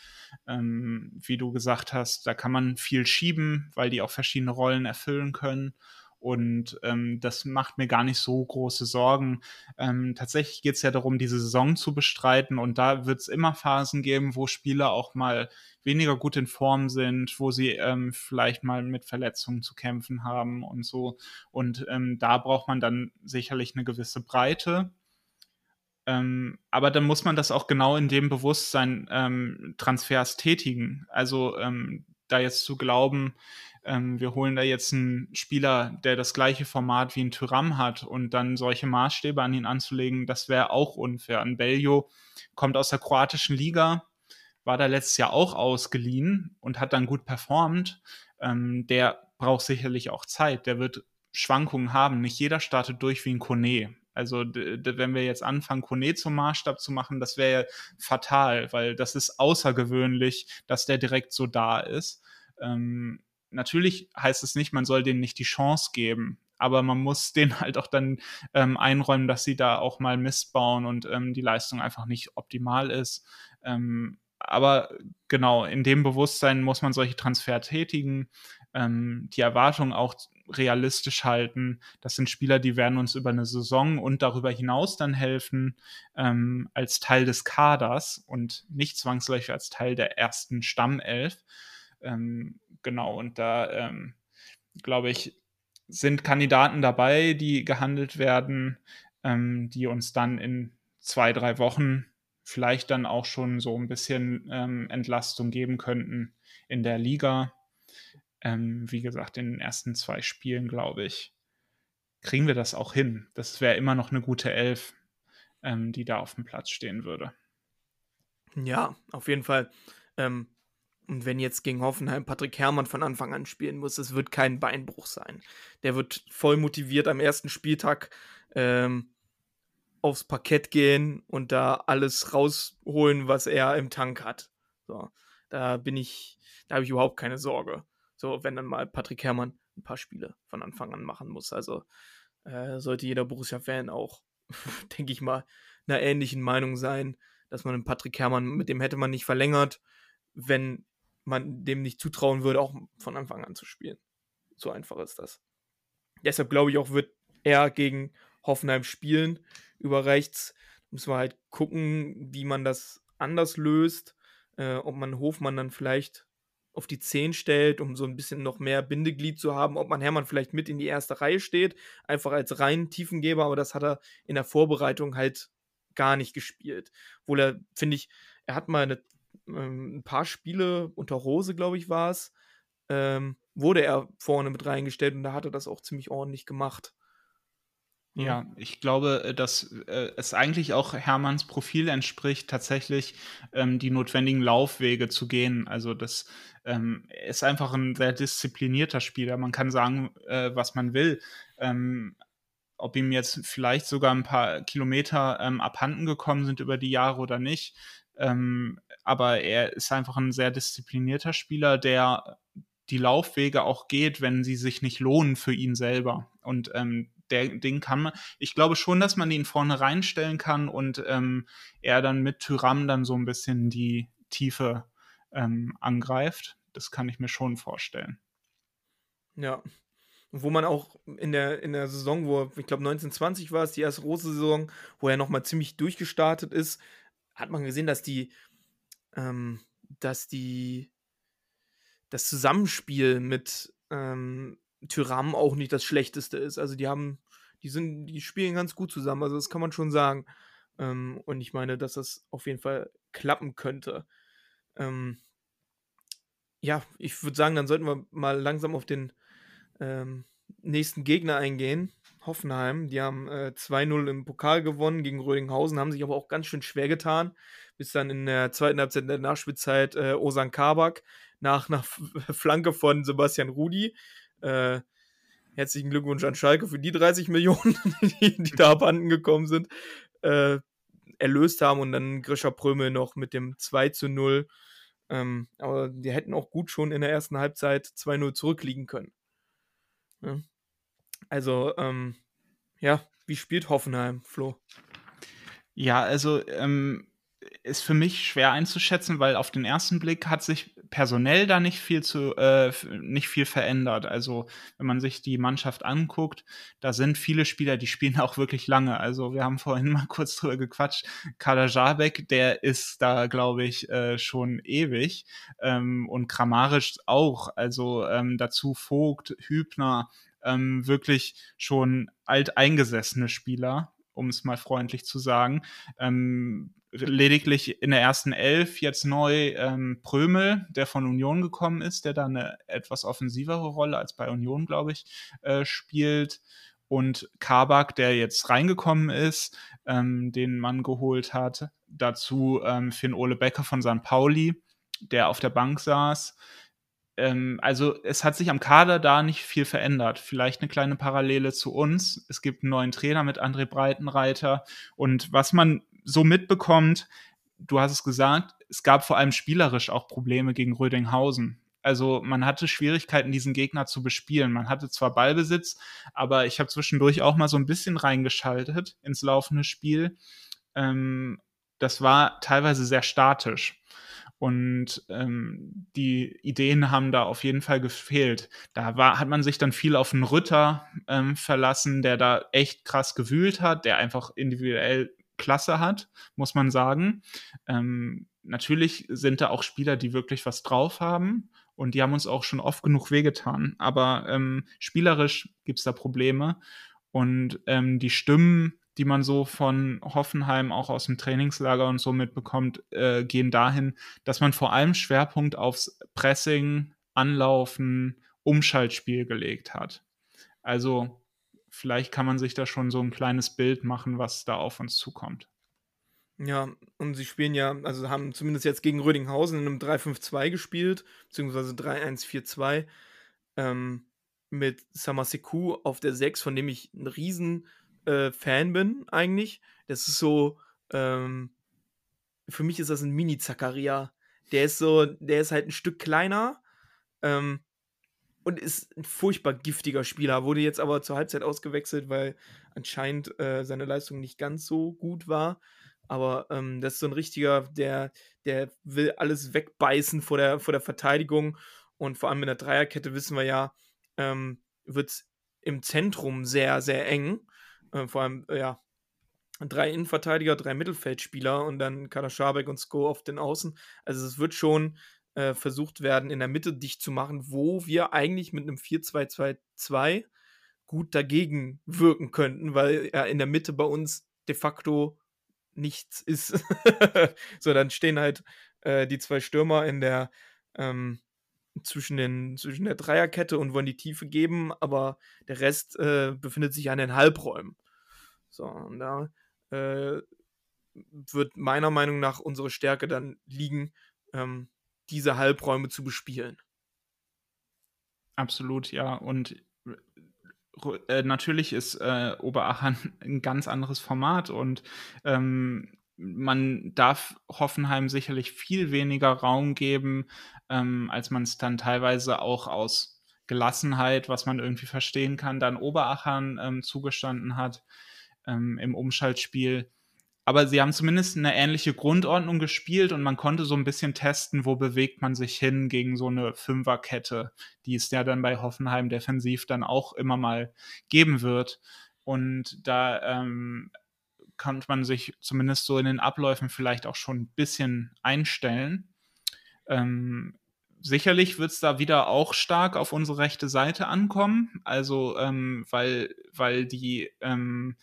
Ähm, wie du gesagt hast, da kann man viel schieben, weil die auch verschiedene Rollen erfüllen können. Und ähm, das macht mir gar nicht so große Sorgen. Ähm, tatsächlich geht es ja darum, diese Saison zu bestreiten. Und da wird es immer Phasen geben, wo Spieler auch mal weniger gut in Form sind, wo sie ähm, vielleicht mal mit Verletzungen zu kämpfen haben und so. Und ähm, da braucht man dann sicherlich eine gewisse Breite. Ähm, aber dann muss man das auch genau in dem Bewusstsein ähm, Transfers tätigen. Also ähm, da jetzt zu glauben, ähm, wir holen da jetzt einen Spieler, der das gleiche Format wie ein Tyram hat und dann solche Maßstäbe an ihn anzulegen, das wäre auch unfair. Ein Bellio kommt aus der kroatischen Liga, war da letztes Jahr auch ausgeliehen und hat dann gut performt. Ähm, der braucht sicherlich auch Zeit. Der wird Schwankungen haben. Nicht jeder startet durch wie ein Kone. Also wenn wir jetzt anfangen, Kone zum Maßstab zu machen, das wäre fatal, weil das ist außergewöhnlich, dass der direkt so da ist. Ähm, natürlich heißt es nicht, man soll denen nicht die Chance geben, aber man muss denen halt auch dann ähm, einräumen, dass sie da auch mal Mist bauen und ähm, die Leistung einfach nicht optimal ist. Ähm, aber genau, in dem Bewusstsein muss man solche Transfer tätigen, ähm, die Erwartungen auch realistisch halten. Das sind Spieler, die werden uns über eine Saison und darüber hinaus dann helfen, ähm, als Teil des Kaders und nicht zwangsläufig als Teil der ersten Stammelf. Ähm, genau, und da ähm, glaube ich, sind Kandidaten dabei, die gehandelt werden, ähm, die uns dann in zwei, drei Wochen vielleicht dann auch schon so ein bisschen ähm, Entlastung geben könnten in der Liga. Ähm, wie gesagt, in den ersten zwei Spielen, glaube ich, kriegen wir das auch hin. Das wäre immer noch eine gute Elf, ähm, die da auf dem Platz stehen würde. Ja, auf jeden Fall. Ähm, und wenn jetzt gegen Hoffenheim Patrick Herrmann von Anfang an spielen muss, es wird kein Beinbruch sein. Der wird voll motiviert am ersten Spieltag ähm, aufs Parkett gehen und da alles rausholen, was er im Tank hat. So, da bin ich, da habe ich überhaupt keine Sorge. So, wenn dann mal Patrick Herrmann ein paar Spiele von Anfang an machen muss. Also äh, sollte jeder Borussia-Fan auch, denke ich mal, einer ähnlichen Meinung sein, dass man einen Patrick Herrmann, mit dem hätte man nicht verlängert, wenn man dem nicht zutrauen würde, auch von Anfang an zu spielen. So einfach ist das. Deshalb glaube ich auch, wird er gegen Hoffenheim spielen über rechts. Müssen wir halt gucken, wie man das anders löst. Äh, ob man Hofmann dann vielleicht auf die 10 stellt, um so ein bisschen noch mehr Bindeglied zu haben, ob man Hermann vielleicht mit in die erste Reihe steht, einfach als rein Tiefengeber, aber das hat er in der Vorbereitung halt gar nicht gespielt. Obwohl er, finde ich, er hat mal eine, ähm, ein paar Spiele unter Rose, glaube ich, war es, ähm, wurde er vorne mit reingestellt und da hat er das auch ziemlich ordentlich gemacht. Ja, ich glaube, äh, dass äh, es eigentlich auch Hermanns Profil entspricht, tatsächlich ähm, die notwendigen Laufwege zu gehen. Also das ähm, ist einfach ein sehr disziplinierter Spieler. Man kann sagen, äh, was man will. Ähm, ob ihm jetzt vielleicht sogar ein paar Kilometer ähm, abhanden gekommen sind über die Jahre oder nicht. Ähm, aber er ist einfach ein sehr disziplinierter Spieler, der die Laufwege auch geht, wenn sie sich nicht lohnen für ihn selber. Und ähm, der, den kann man, ich glaube schon, dass man ihn vorne reinstellen kann und ähm, er dann mit Tyram dann so ein bisschen die Tiefe ähm, angreift. Das kann ich mir schon vorstellen. Ja. Wo man auch in der, in der Saison, wo, ich glaube 1920 war es, die erste große Saison, wo er nochmal ziemlich durchgestartet ist, hat man gesehen, dass die, ähm, dass die, das Zusammenspiel mit, ähm, Tyram auch nicht das Schlechteste ist. Also die haben, die sind, die spielen ganz gut zusammen. Also das kann man schon sagen. Ähm, und ich meine, dass das auf jeden Fall klappen könnte. Ähm, ja, ich würde sagen, dann sollten wir mal langsam auf den ähm, nächsten Gegner eingehen. Hoffenheim, die haben äh, 2-0 im Pokal gewonnen gegen Rödinghausen, haben sich aber auch ganz schön schwer getan, bis dann in der zweiten Halbzeit der Nachspielzeit äh, Osan Kabak nach einer Flanke von Sebastian Rudi äh, herzlichen Glückwunsch an Schalke für die 30 Millionen, die, die da abhanden gekommen sind, äh, erlöst haben und dann Grisha Prömel noch mit dem 2 zu 0. Ähm, aber die hätten auch gut schon in der ersten Halbzeit 2-0 zurückliegen können. Ja. Also, ähm, ja, wie spielt Hoffenheim, Flo? Ja, also ähm, ist für mich schwer einzuschätzen, weil auf den ersten Blick hat sich personell da nicht viel zu äh, nicht viel verändert. Also wenn man sich die Mannschaft anguckt, da sind viele Spieler, die spielen auch wirklich lange. Also wir haben vorhin mal kurz drüber gequatscht. Kader Jabek, der ist da, glaube ich, äh, schon ewig ähm, und Kramaric auch. Also ähm, dazu Vogt, Hübner, ähm, wirklich schon alteingesessene Spieler um es mal freundlich zu sagen. Ähm, lediglich in der ersten Elf jetzt neu ähm, Prömel, der von Union gekommen ist, der da eine etwas offensivere Rolle als bei Union, glaube ich, äh, spielt. Und Kabak, der jetzt reingekommen ist, ähm, den man geholt hat. Dazu ähm, Finn Ole Becker von St. Pauli, der auf der Bank saß. Ähm, also es hat sich am Kader da nicht viel verändert. Vielleicht eine kleine Parallele zu uns. Es gibt einen neuen Trainer mit André Breitenreiter. Und was man so mitbekommt, du hast es gesagt, es gab vor allem spielerisch auch Probleme gegen Rödinghausen. Also man hatte Schwierigkeiten, diesen Gegner zu bespielen. Man hatte zwar Ballbesitz, aber ich habe zwischendurch auch mal so ein bisschen reingeschaltet ins laufende Spiel. Ähm, das war teilweise sehr statisch. Und ähm, die Ideen haben da auf jeden Fall gefehlt. Da war, hat man sich dann viel auf einen Ritter ähm, verlassen, der da echt krass gewühlt hat, der einfach individuell Klasse hat, muss man sagen. Ähm, natürlich sind da auch Spieler, die wirklich was drauf haben und die haben uns auch schon oft genug wehgetan. Aber ähm, spielerisch gibt es da Probleme und ähm, die Stimmen, die man so von Hoffenheim auch aus dem Trainingslager und so mitbekommt, äh, gehen dahin, dass man vor allem Schwerpunkt aufs Pressing, Anlaufen, Umschaltspiel gelegt hat. Also vielleicht kann man sich da schon so ein kleines Bild machen, was da auf uns zukommt. Ja, und sie spielen ja, also haben zumindest jetzt gegen Rödinghausen in einem 3-5-2 gespielt, beziehungsweise 3-1-4-2, ähm, mit Samaseku auf der 6, von dem ich ein riesen äh, Fan bin, eigentlich. Das ist so, ähm, für mich ist das ein Mini-Zakaria. Der ist so, der ist halt ein Stück kleiner, ähm, und ist ein furchtbar giftiger Spieler. Wurde jetzt aber zur Halbzeit ausgewechselt, weil anscheinend äh, seine Leistung nicht ganz so gut war. Aber ähm, das ist so ein richtiger, der, der will alles wegbeißen vor der, vor der Verteidigung. Und vor allem in der Dreierkette wissen wir ja, ähm, wird es im Zentrum sehr, sehr eng. Äh, vor allem, äh, ja, drei Innenverteidiger, drei Mittelfeldspieler und dann Kader Schabek und Sko auf den Außen. Also es wird schon äh, versucht werden, in der Mitte dicht zu machen, wo wir eigentlich mit einem 4-2-2-2 gut dagegen wirken könnten, weil ja in der Mitte bei uns de facto nichts ist. so, dann stehen halt äh, die zwei Stürmer in der ähm, zwischen, den, zwischen der Dreierkette und wollen die Tiefe geben, aber der Rest äh, befindet sich an den Halbräumen. So, und da äh, wird meiner Meinung nach unsere Stärke dann liegen, ähm, diese Halbräume zu bespielen. Absolut, ja. Und äh, natürlich ist äh, Oberachern ein ganz anderes Format und ähm, man darf Hoffenheim sicherlich viel weniger Raum geben, ähm, als man es dann teilweise auch aus Gelassenheit, was man irgendwie verstehen kann, dann Oberachern ähm, zugestanden hat ähm, im Umschaltspiel. Aber sie haben zumindest eine ähnliche Grundordnung gespielt und man konnte so ein bisschen testen, wo bewegt man sich hin gegen so eine Fünferkette, die es ja dann bei Hoffenheim defensiv dann auch immer mal geben wird. Und da konnte man sich zumindest so in den Abläufen vielleicht auch schon ein bisschen einstellen. Ähm, sicherlich wird es da wieder auch stark auf unsere rechte Seite ankommen. Also, ähm, weil, weil die ähm,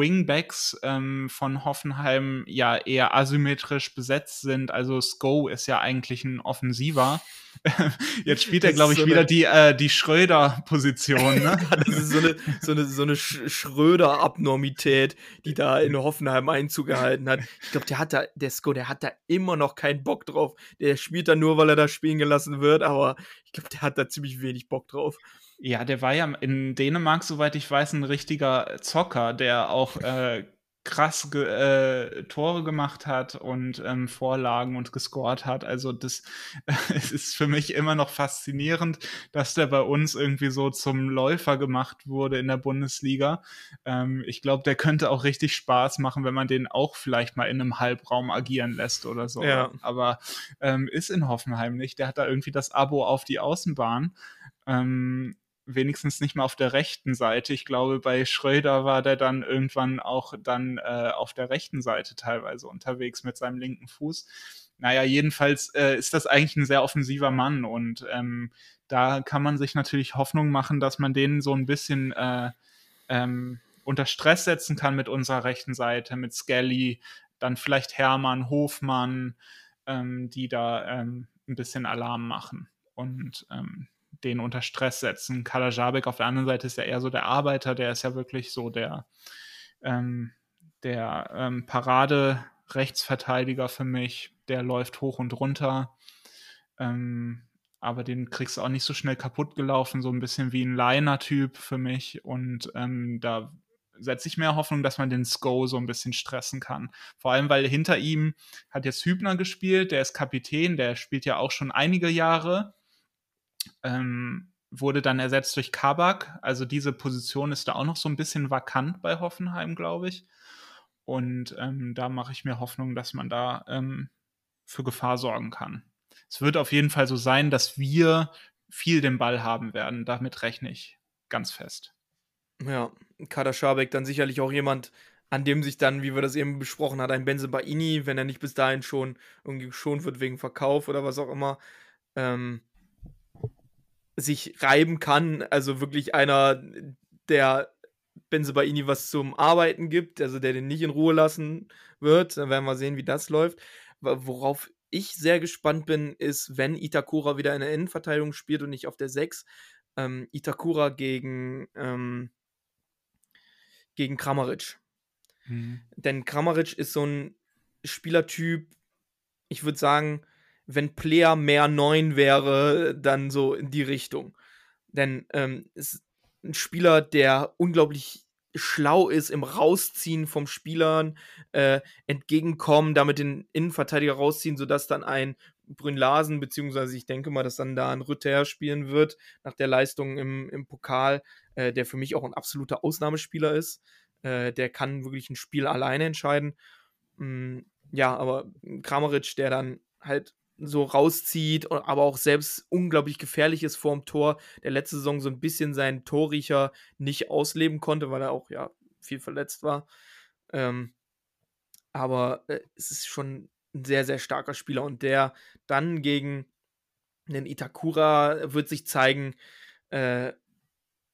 Wingbacks ähm, von Hoffenheim ja eher asymmetrisch besetzt sind. Also Sko ist ja eigentlich ein Offensiver. Jetzt spielt er, glaube ich, so wieder die, äh, die Schröder-Position. Ne? das ist so eine, so eine, so eine Schröder-Abnormität, die da in Hoffenheim Einzug gehalten hat. Ich glaube, der hat da, der Sko, der hat da immer noch keinen Bock drauf. Der spielt da nur, weil er da spielen gelassen wird, aber ich glaube, der hat da ziemlich wenig Bock drauf. Ja, der war ja in Dänemark, soweit ich weiß, ein richtiger Zocker, der auch äh, krass ge äh, Tore gemacht hat und ähm, Vorlagen und gescored hat. Also das äh, ist für mich immer noch faszinierend, dass der bei uns irgendwie so zum Läufer gemacht wurde in der Bundesliga. Ähm, ich glaube, der könnte auch richtig Spaß machen, wenn man den auch vielleicht mal in einem Halbraum agieren lässt oder so. Ja. Aber ähm, ist in Hoffenheim nicht. Der hat da irgendwie das Abo auf die Außenbahn. Ähm, wenigstens nicht mal auf der rechten Seite. Ich glaube, bei Schröder war der dann irgendwann auch dann äh, auf der rechten Seite teilweise unterwegs mit seinem linken Fuß. Naja, jedenfalls äh, ist das eigentlich ein sehr offensiver Mann und ähm, da kann man sich natürlich Hoffnung machen, dass man den so ein bisschen äh, ähm, unter Stress setzen kann mit unserer rechten Seite, mit Skelly, dann vielleicht Hermann, Hofmann, ähm, die da ähm, ein bisschen Alarm machen. Und ähm, den unter Stress setzen. Kalajabek auf der anderen Seite ist ja eher so der Arbeiter, der ist ja wirklich so der, ähm, der ähm, Parade-Rechtsverteidiger für mich. Der läuft hoch und runter. Ähm, aber den kriegst du auch nicht so schnell kaputt gelaufen, so ein bisschen wie ein Liner-Typ für mich. Und ähm, da setze ich mehr Hoffnung, dass man den Sko so ein bisschen stressen kann. Vor allem, weil hinter ihm hat jetzt Hübner gespielt, der ist Kapitän, der spielt ja auch schon einige Jahre ähm, wurde dann ersetzt durch Kabak. Also diese Position ist da auch noch so ein bisschen vakant bei Hoffenheim, glaube ich. Und ähm, da mache ich mir Hoffnung, dass man da ähm, für Gefahr sorgen kann. Es wird auf jeden Fall so sein, dass wir viel den Ball haben werden. Damit rechne ich ganz fest. Ja, Kader Schabek dann sicherlich auch jemand, an dem sich dann, wie wir das eben besprochen haben, ein Benze Baini, wenn er nicht bis dahin schon irgendwie geschont wird wegen Verkauf oder was auch immer, ähm, sich reiben kann. Also wirklich einer, der Benzebaini was zum Arbeiten gibt, also der den nicht in Ruhe lassen wird. Dann werden wir sehen, wie das läuft. Worauf ich sehr gespannt bin, ist, wenn Itakura wieder in der Innenverteidigung spielt und nicht auf der 6, ähm, Itakura gegen, ähm, gegen Kramaric. Mhm. Denn Kramaric ist so ein Spielertyp, ich würde sagen, wenn Player mehr 9 wäre, dann so in die Richtung. Denn ähm, ist ein Spieler, der unglaublich schlau ist im Rausziehen vom Spielern, äh, entgegenkommen, damit den Innenverteidiger rausziehen, sodass dann ein Brünn-Larsen, beziehungsweise ich denke mal, dass dann da ein Rütter spielen wird, nach der Leistung im, im Pokal, äh, der für mich auch ein absoluter Ausnahmespieler ist. Äh, der kann wirklich ein Spiel alleine entscheiden. Mm, ja, aber Kramaric, der dann halt so rauszieht, aber auch selbst unglaublich gefährlich ist vorm Tor, der letzte Saison so ein bisschen seinen Torriecher nicht ausleben konnte, weil er auch ja viel verletzt war. Ähm, aber äh, es ist schon ein sehr, sehr starker Spieler und der dann gegen den Itakura wird sich zeigen, äh,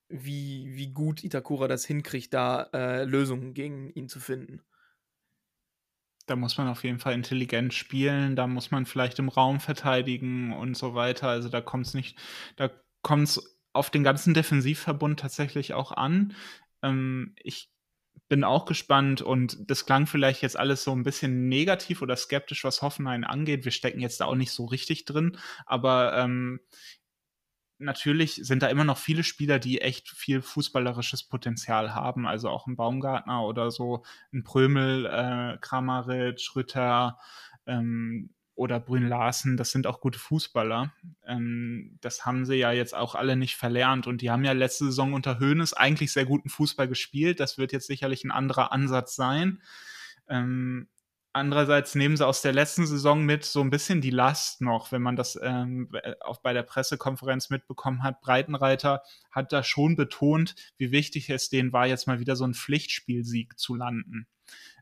wie, wie gut Itakura das hinkriegt, da äh, Lösungen gegen ihn zu finden. Da muss man auf jeden Fall intelligent spielen, da muss man vielleicht im Raum verteidigen und so weiter. Also da kommt es nicht, da kommt es auf den ganzen Defensivverbund tatsächlich auch an. Ähm, ich bin auch gespannt und das klang vielleicht jetzt alles so ein bisschen negativ oder skeptisch, was Hoffenheim angeht. Wir stecken jetzt da auch nicht so richtig drin, aber ähm, natürlich sind da immer noch viele Spieler, die echt viel fußballerisches Potenzial haben. Also auch ein Baumgartner oder so, ein Prömel, äh, Kramaric, Schröter ähm, oder Brün Larsen, das sind auch gute Fußballer. Ähm, das haben sie ja jetzt auch alle nicht verlernt und die haben ja letzte Saison unter Hoeneß eigentlich sehr guten Fußball gespielt. Das wird jetzt sicherlich ein anderer Ansatz sein. Ähm, Andererseits nehmen sie aus der letzten Saison mit so ein bisschen die Last noch, wenn man das ähm, auch bei der Pressekonferenz mitbekommen hat. Breitenreiter hat da schon betont, wie wichtig es denen war, jetzt mal wieder so einen Pflichtspielsieg zu landen.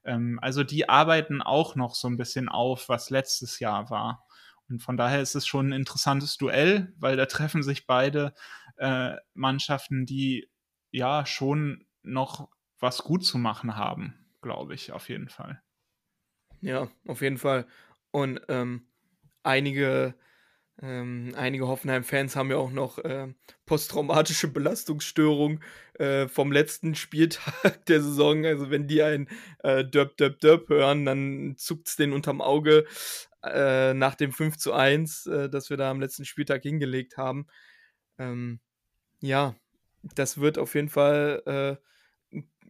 Ähm, also die arbeiten auch noch so ein bisschen auf, was letztes Jahr war. Und von daher ist es schon ein interessantes Duell, weil da treffen sich beide äh, Mannschaften, die ja schon noch was gut zu machen haben, glaube ich, auf jeden Fall. Ja, auf jeden Fall. Und ähm, einige, ähm, einige Hoffenheim-Fans haben ja auch noch äh, posttraumatische Belastungsstörung äh, vom letzten Spieltag der Saison. Also wenn die ein äh, Döp, Döp, Döp hören, dann zuckt es denen unterm Auge äh, nach dem 5 zu 1, äh, das wir da am letzten Spieltag hingelegt haben. Ähm, ja, das wird auf jeden Fall äh,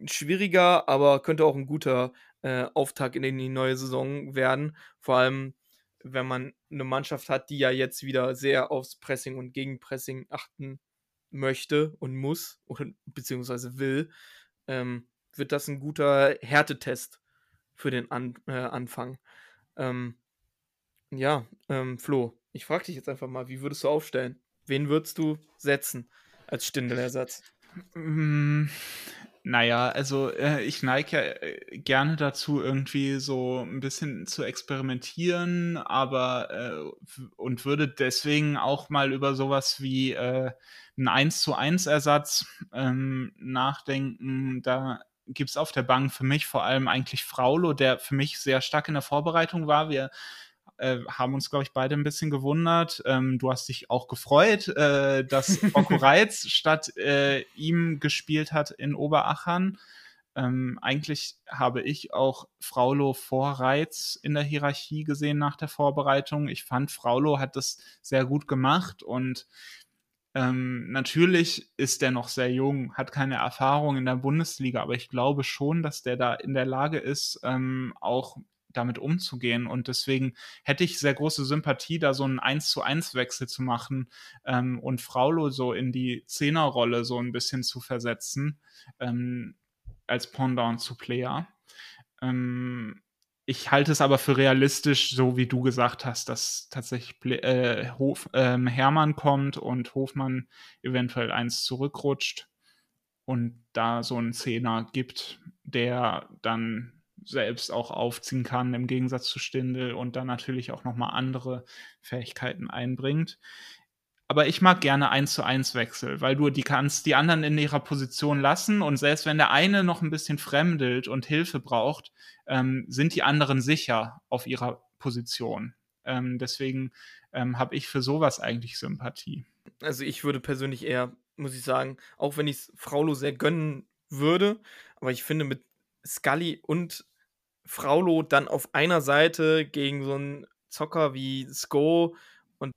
schwieriger, aber könnte auch ein guter äh, Auftakt in die neue Saison werden. Vor allem, wenn man eine Mannschaft hat, die ja jetzt wieder sehr aufs Pressing und Gegenpressing achten möchte und muss oder beziehungsweise will, ähm, wird das ein guter Härtetest für den An äh, Anfang. Ähm, ja, ähm, Flo, ich frage dich jetzt einfach mal, wie würdest du aufstellen? Wen würdest du setzen als Stindelersatz? Naja, also äh, ich neige ja äh, gerne dazu, irgendwie so ein bisschen zu experimentieren, aber äh, und würde deswegen auch mal über sowas wie äh, einen 1 zu 1 Ersatz ähm, nachdenken. Da gibt es auf der Bank für mich vor allem eigentlich Fraulo, der für mich sehr stark in der Vorbereitung war. Wir äh, haben uns, glaube ich, beide ein bisschen gewundert. Ähm, du hast dich auch gefreut, äh, dass Rocco Reitz statt äh, ihm gespielt hat in Oberachern. Ähm, eigentlich habe ich auch Fraulo vor Reitz in der Hierarchie gesehen nach der Vorbereitung. Ich fand, Fraulo hat das sehr gut gemacht und ähm, natürlich ist der noch sehr jung, hat keine Erfahrung in der Bundesliga, aber ich glaube schon, dass der da in der Lage ist, ähm, auch damit umzugehen. Und deswegen hätte ich sehr große Sympathie, da so einen 1 zu 1 Wechsel zu machen ähm, und Fraulo so in die Zehnerrolle so ein bisschen zu versetzen, ähm, als Pendant zu Player. Ähm, ich halte es aber für realistisch, so wie du gesagt hast, dass tatsächlich äh, Hof, äh, Hermann kommt und Hofmann eventuell eins zurückrutscht und da so einen Zehner gibt, der dann selbst auch aufziehen kann, im Gegensatz zu Stindel und dann natürlich auch nochmal andere Fähigkeiten einbringt. Aber ich mag gerne 1 zu 1 Wechsel, weil du die kannst die anderen in ihrer Position lassen und selbst wenn der eine noch ein bisschen fremdelt und Hilfe braucht, ähm, sind die anderen sicher auf ihrer Position. Ähm, deswegen ähm, habe ich für sowas eigentlich Sympathie. Also ich würde persönlich eher, muss ich sagen, auch wenn ich es Fraulo sehr gönnen würde, aber ich finde mit Scully und Fraulo dann auf einer Seite gegen so einen Zocker wie Sko und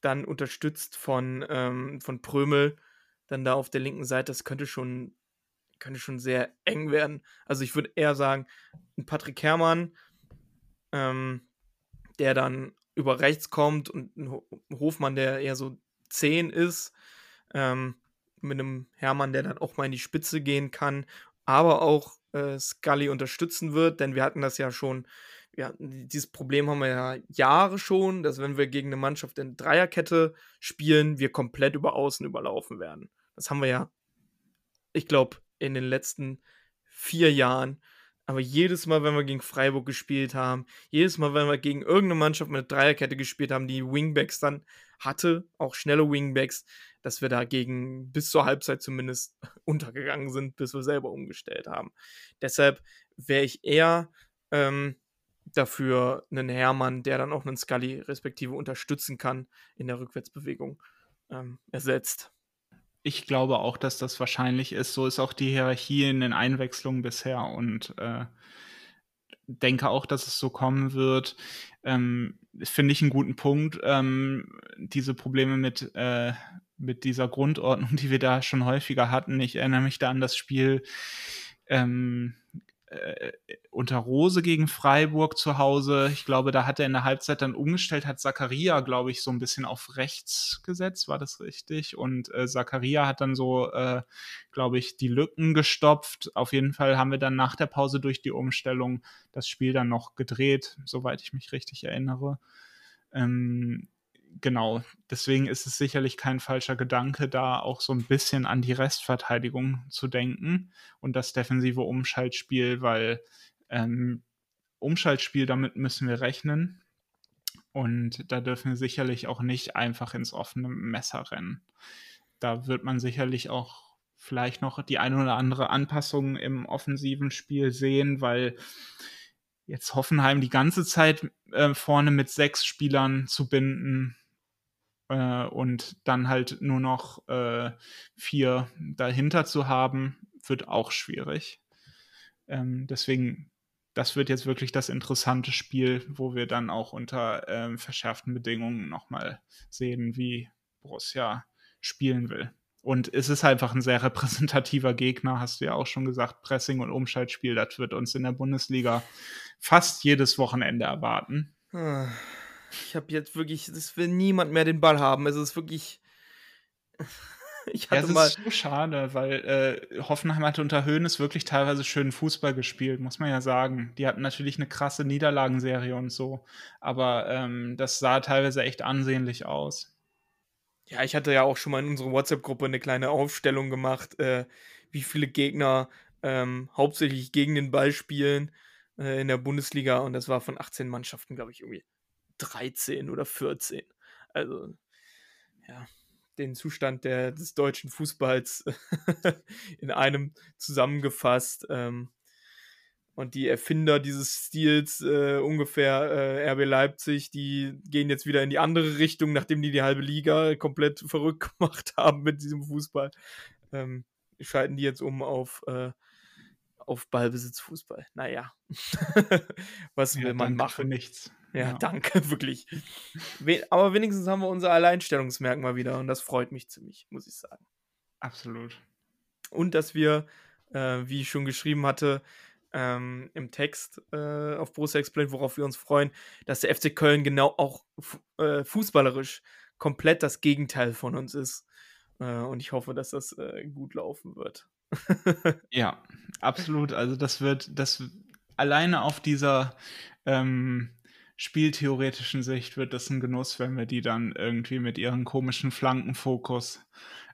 dann unterstützt von, ähm, von Prömel, dann da auf der linken Seite, das könnte schon, könnte schon sehr eng werden. Also ich würde eher sagen, ein Patrick Herrmann, ähm, der dann über rechts kommt und ein Hofmann, der eher so 10 ist, ähm, mit einem Hermann, der dann auch mal in die Spitze gehen kann aber auch äh, Scully unterstützen wird, denn wir hatten das ja schon, ja, dieses Problem haben wir ja Jahre schon, dass wenn wir gegen eine Mannschaft in Dreierkette spielen, wir komplett über Außen überlaufen werden. Das haben wir ja, ich glaube, in den letzten vier Jahren. Aber jedes Mal, wenn wir gegen Freiburg gespielt haben, jedes Mal, wenn wir gegen irgendeine Mannschaft mit Dreierkette gespielt haben, die Wingbacks dann hatte, auch schnelle Wingbacks, dass wir dagegen bis zur Halbzeit zumindest untergegangen sind, bis wir selber umgestellt haben. Deshalb wäre ich eher ähm, dafür einen Hermann, der dann auch einen Scully respektive unterstützen kann in der Rückwärtsbewegung, ähm, ersetzt. Ich glaube auch, dass das wahrscheinlich ist. So ist auch die Hierarchie in den Einwechslungen bisher und äh, denke auch, dass es so kommen wird. Ähm, Finde ich einen guten Punkt. Ähm, diese Probleme mit, äh, mit dieser Grundordnung, die wir da schon häufiger hatten. Ich erinnere mich da an das Spiel ähm, äh, unter Rose gegen Freiburg zu Hause. Ich glaube, da hat er in der Halbzeit dann umgestellt, hat Zakaria, glaube ich, so ein bisschen auf rechts gesetzt, war das richtig? Und äh, Zakaria hat dann so, äh, glaube ich, die Lücken gestopft. Auf jeden Fall haben wir dann nach der Pause durch die Umstellung das Spiel dann noch gedreht, soweit ich mich richtig erinnere. Ähm, genau, deswegen ist es sicherlich kein falscher Gedanke, da auch so ein bisschen an die Restverteidigung zu denken und das defensive Umschaltspiel, weil ähm, Umschaltspiel, damit müssen wir rechnen. Und da dürfen wir sicherlich auch nicht einfach ins offene Messer rennen. Da wird man sicherlich auch vielleicht noch die eine oder andere Anpassung im offensiven Spiel sehen, weil jetzt Hoffenheim die ganze Zeit äh, vorne mit sechs Spielern zu binden, äh, und dann halt nur noch äh, vier dahinter zu haben, wird auch schwierig. Ähm, deswegen, das wird jetzt wirklich das interessante Spiel, wo wir dann auch unter ähm, verschärften Bedingungen nochmal sehen, wie Borussia spielen will. Und es ist einfach ein sehr repräsentativer Gegner, hast du ja auch schon gesagt. Pressing und Umschaltspiel, das wird uns in der Bundesliga fast jedes Wochenende erwarten. Ich habe jetzt wirklich, es will niemand mehr den Ball haben. Es ist wirklich. Ich hatte ja, es mal. ist so schade, weil äh, Hoffenheim hatte unter Höhnes wirklich teilweise schönen Fußball gespielt, muss man ja sagen. Die hatten natürlich eine krasse Niederlagenserie und so, aber ähm, das sah teilweise echt ansehnlich aus. Ja, ich hatte ja auch schon mal in unserer WhatsApp-Gruppe eine kleine Aufstellung gemacht, äh, wie viele Gegner ähm, hauptsächlich gegen den Ball spielen äh, in der Bundesliga und das war von 18 Mannschaften, glaube ich, irgendwie 13 oder 14. Also, ja, den Zustand der, des deutschen Fußballs in einem zusammengefasst. Ähm, und die Erfinder dieses Stils, äh, ungefähr äh, RB Leipzig, die gehen jetzt wieder in die andere Richtung, nachdem die die halbe Liga komplett verrückt gemacht haben mit diesem Fußball. Ähm, schalten die jetzt um auf, äh, auf Ballbesitzfußball. Naja, was will ja, man machen? Nichts. Ja, danke, wirklich. Aber wenigstens haben wir unser Alleinstellungsmerkmal wieder und das freut mich ziemlich, muss ich sagen. Absolut. Und dass wir, äh, wie ich schon geschrieben hatte, ähm, im Text äh, auf Borussia Explain, worauf wir uns freuen, dass der FC Köln genau auch äh, fußballerisch komplett das Gegenteil von uns ist. Äh, und ich hoffe, dass das äh, gut laufen wird. ja, absolut. Also das wird, das alleine auf dieser ähm, spieltheoretischen Sicht wird das ein Genuss, wenn wir die dann irgendwie mit ihren komischen Flankenfokus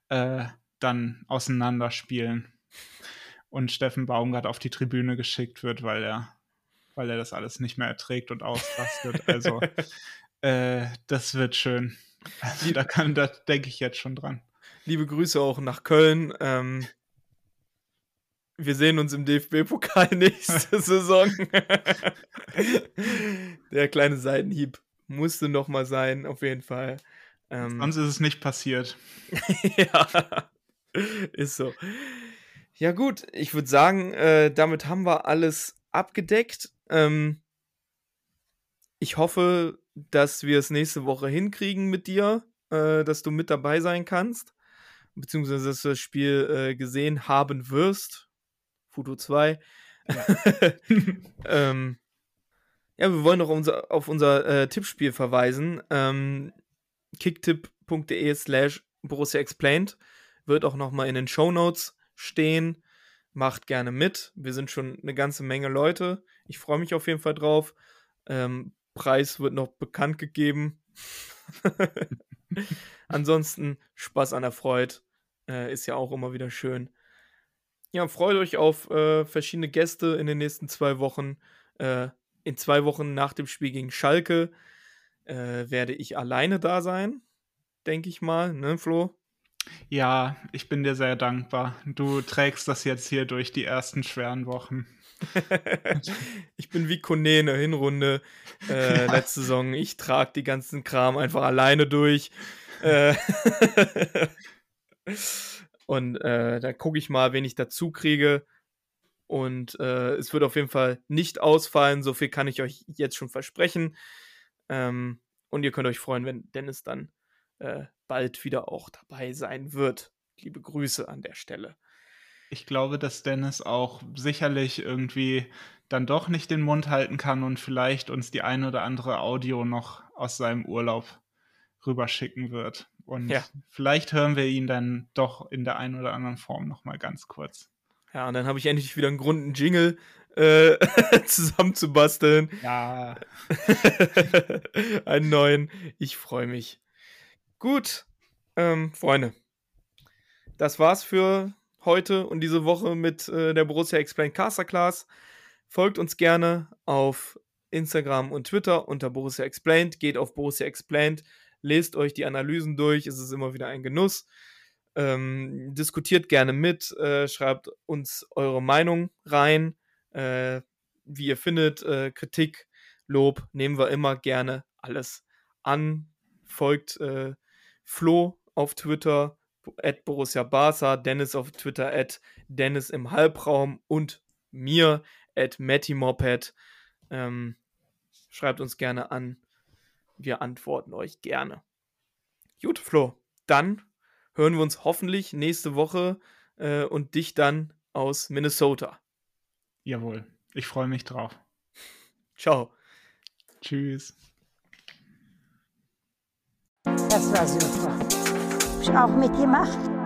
äh, dann auseinanderspielen und Steffen Baumgart auf die Tribüne geschickt wird, weil er, weil er das alles nicht mehr erträgt und ausrastet. Also äh, das wird schön. Also, da kann, da denke ich jetzt schon dran. Liebe Grüße auch nach Köln. Ähm, wir sehen uns im DFB-Pokal nächste Saison. Der kleine Seitenhieb musste noch mal sein, auf jeden Fall. Ähm, Sonst ist es nicht passiert. ja, ist so. Ja gut, ich würde sagen, äh, damit haben wir alles abgedeckt. Ähm, ich hoffe, dass wir es nächste Woche hinkriegen mit dir, äh, dass du mit dabei sein kannst, beziehungsweise dass du das Spiel äh, gesehen haben wirst. Futo 2. Ja. ähm, ja, wir wollen noch unser, auf unser äh, Tippspiel verweisen. Ähm, kicktipp.de slash Borussia Explained wird auch nochmal in den Show Notes stehen. macht gerne mit. Wir sind schon eine ganze Menge Leute. Ich freue mich auf jeden Fall drauf. Ähm, Preis wird noch bekannt gegeben. Ansonsten Spaß an der Freude. Äh, ist ja auch immer wieder schön. Ja, freut euch auf äh, verschiedene Gäste in den nächsten zwei Wochen. Äh, in zwei Wochen nach dem Spiel gegen Schalke äh, werde ich alleine da sein, denke ich mal, ne, Flo? Ja, ich bin dir sehr dankbar. Du trägst das jetzt hier durch die ersten schweren Wochen. ich bin wie Kone in der Hinrunde äh, ja. letzte Saison. Ich trage die ganzen Kram einfach alleine durch. Äh, und äh, da gucke ich mal, wen ich dazu kriege. Und äh, es wird auf jeden Fall nicht ausfallen. So viel kann ich euch jetzt schon versprechen. Ähm, und ihr könnt euch freuen, wenn Dennis dann äh, bald wieder auch dabei sein wird. Liebe Grüße an der Stelle. Ich glaube, dass Dennis auch sicherlich irgendwie dann doch nicht den Mund halten kann und vielleicht uns die ein oder andere Audio noch aus seinem Urlaub rüberschicken wird. Und ja. vielleicht hören wir ihn dann doch in der einen oder anderen Form noch mal ganz kurz. Ja, und dann habe ich endlich wieder einen Grund, einen Jingle äh, zusammenzubasteln. Ja. einen neuen. Ich freue mich. Gut, ähm, Freunde. Das war's für heute und diese Woche mit äh, der Borussia Explained Caster Class. Folgt uns gerne auf Instagram und Twitter unter Borussia Explained. Geht auf Borussia Explained, lest euch die Analysen durch. Es ist immer wieder ein Genuss. Ähm, diskutiert gerne mit, äh, schreibt uns eure Meinung rein, äh, wie ihr findet. Äh, Kritik, Lob nehmen wir immer gerne alles an. Folgt äh, Flo auf Twitter, at Borussia Barca, Dennis auf Twitter, at Dennis im Halbraum und mir, at Matty Moped. Ähm, schreibt uns gerne an. Wir antworten euch gerne. Gut, Flo, dann hören wir uns hoffentlich nächste Woche äh, und dich dann aus Minnesota. Jawohl, ich freue mich drauf. Ciao. Tschüss. Das war super. Hab ich auch mitgemacht.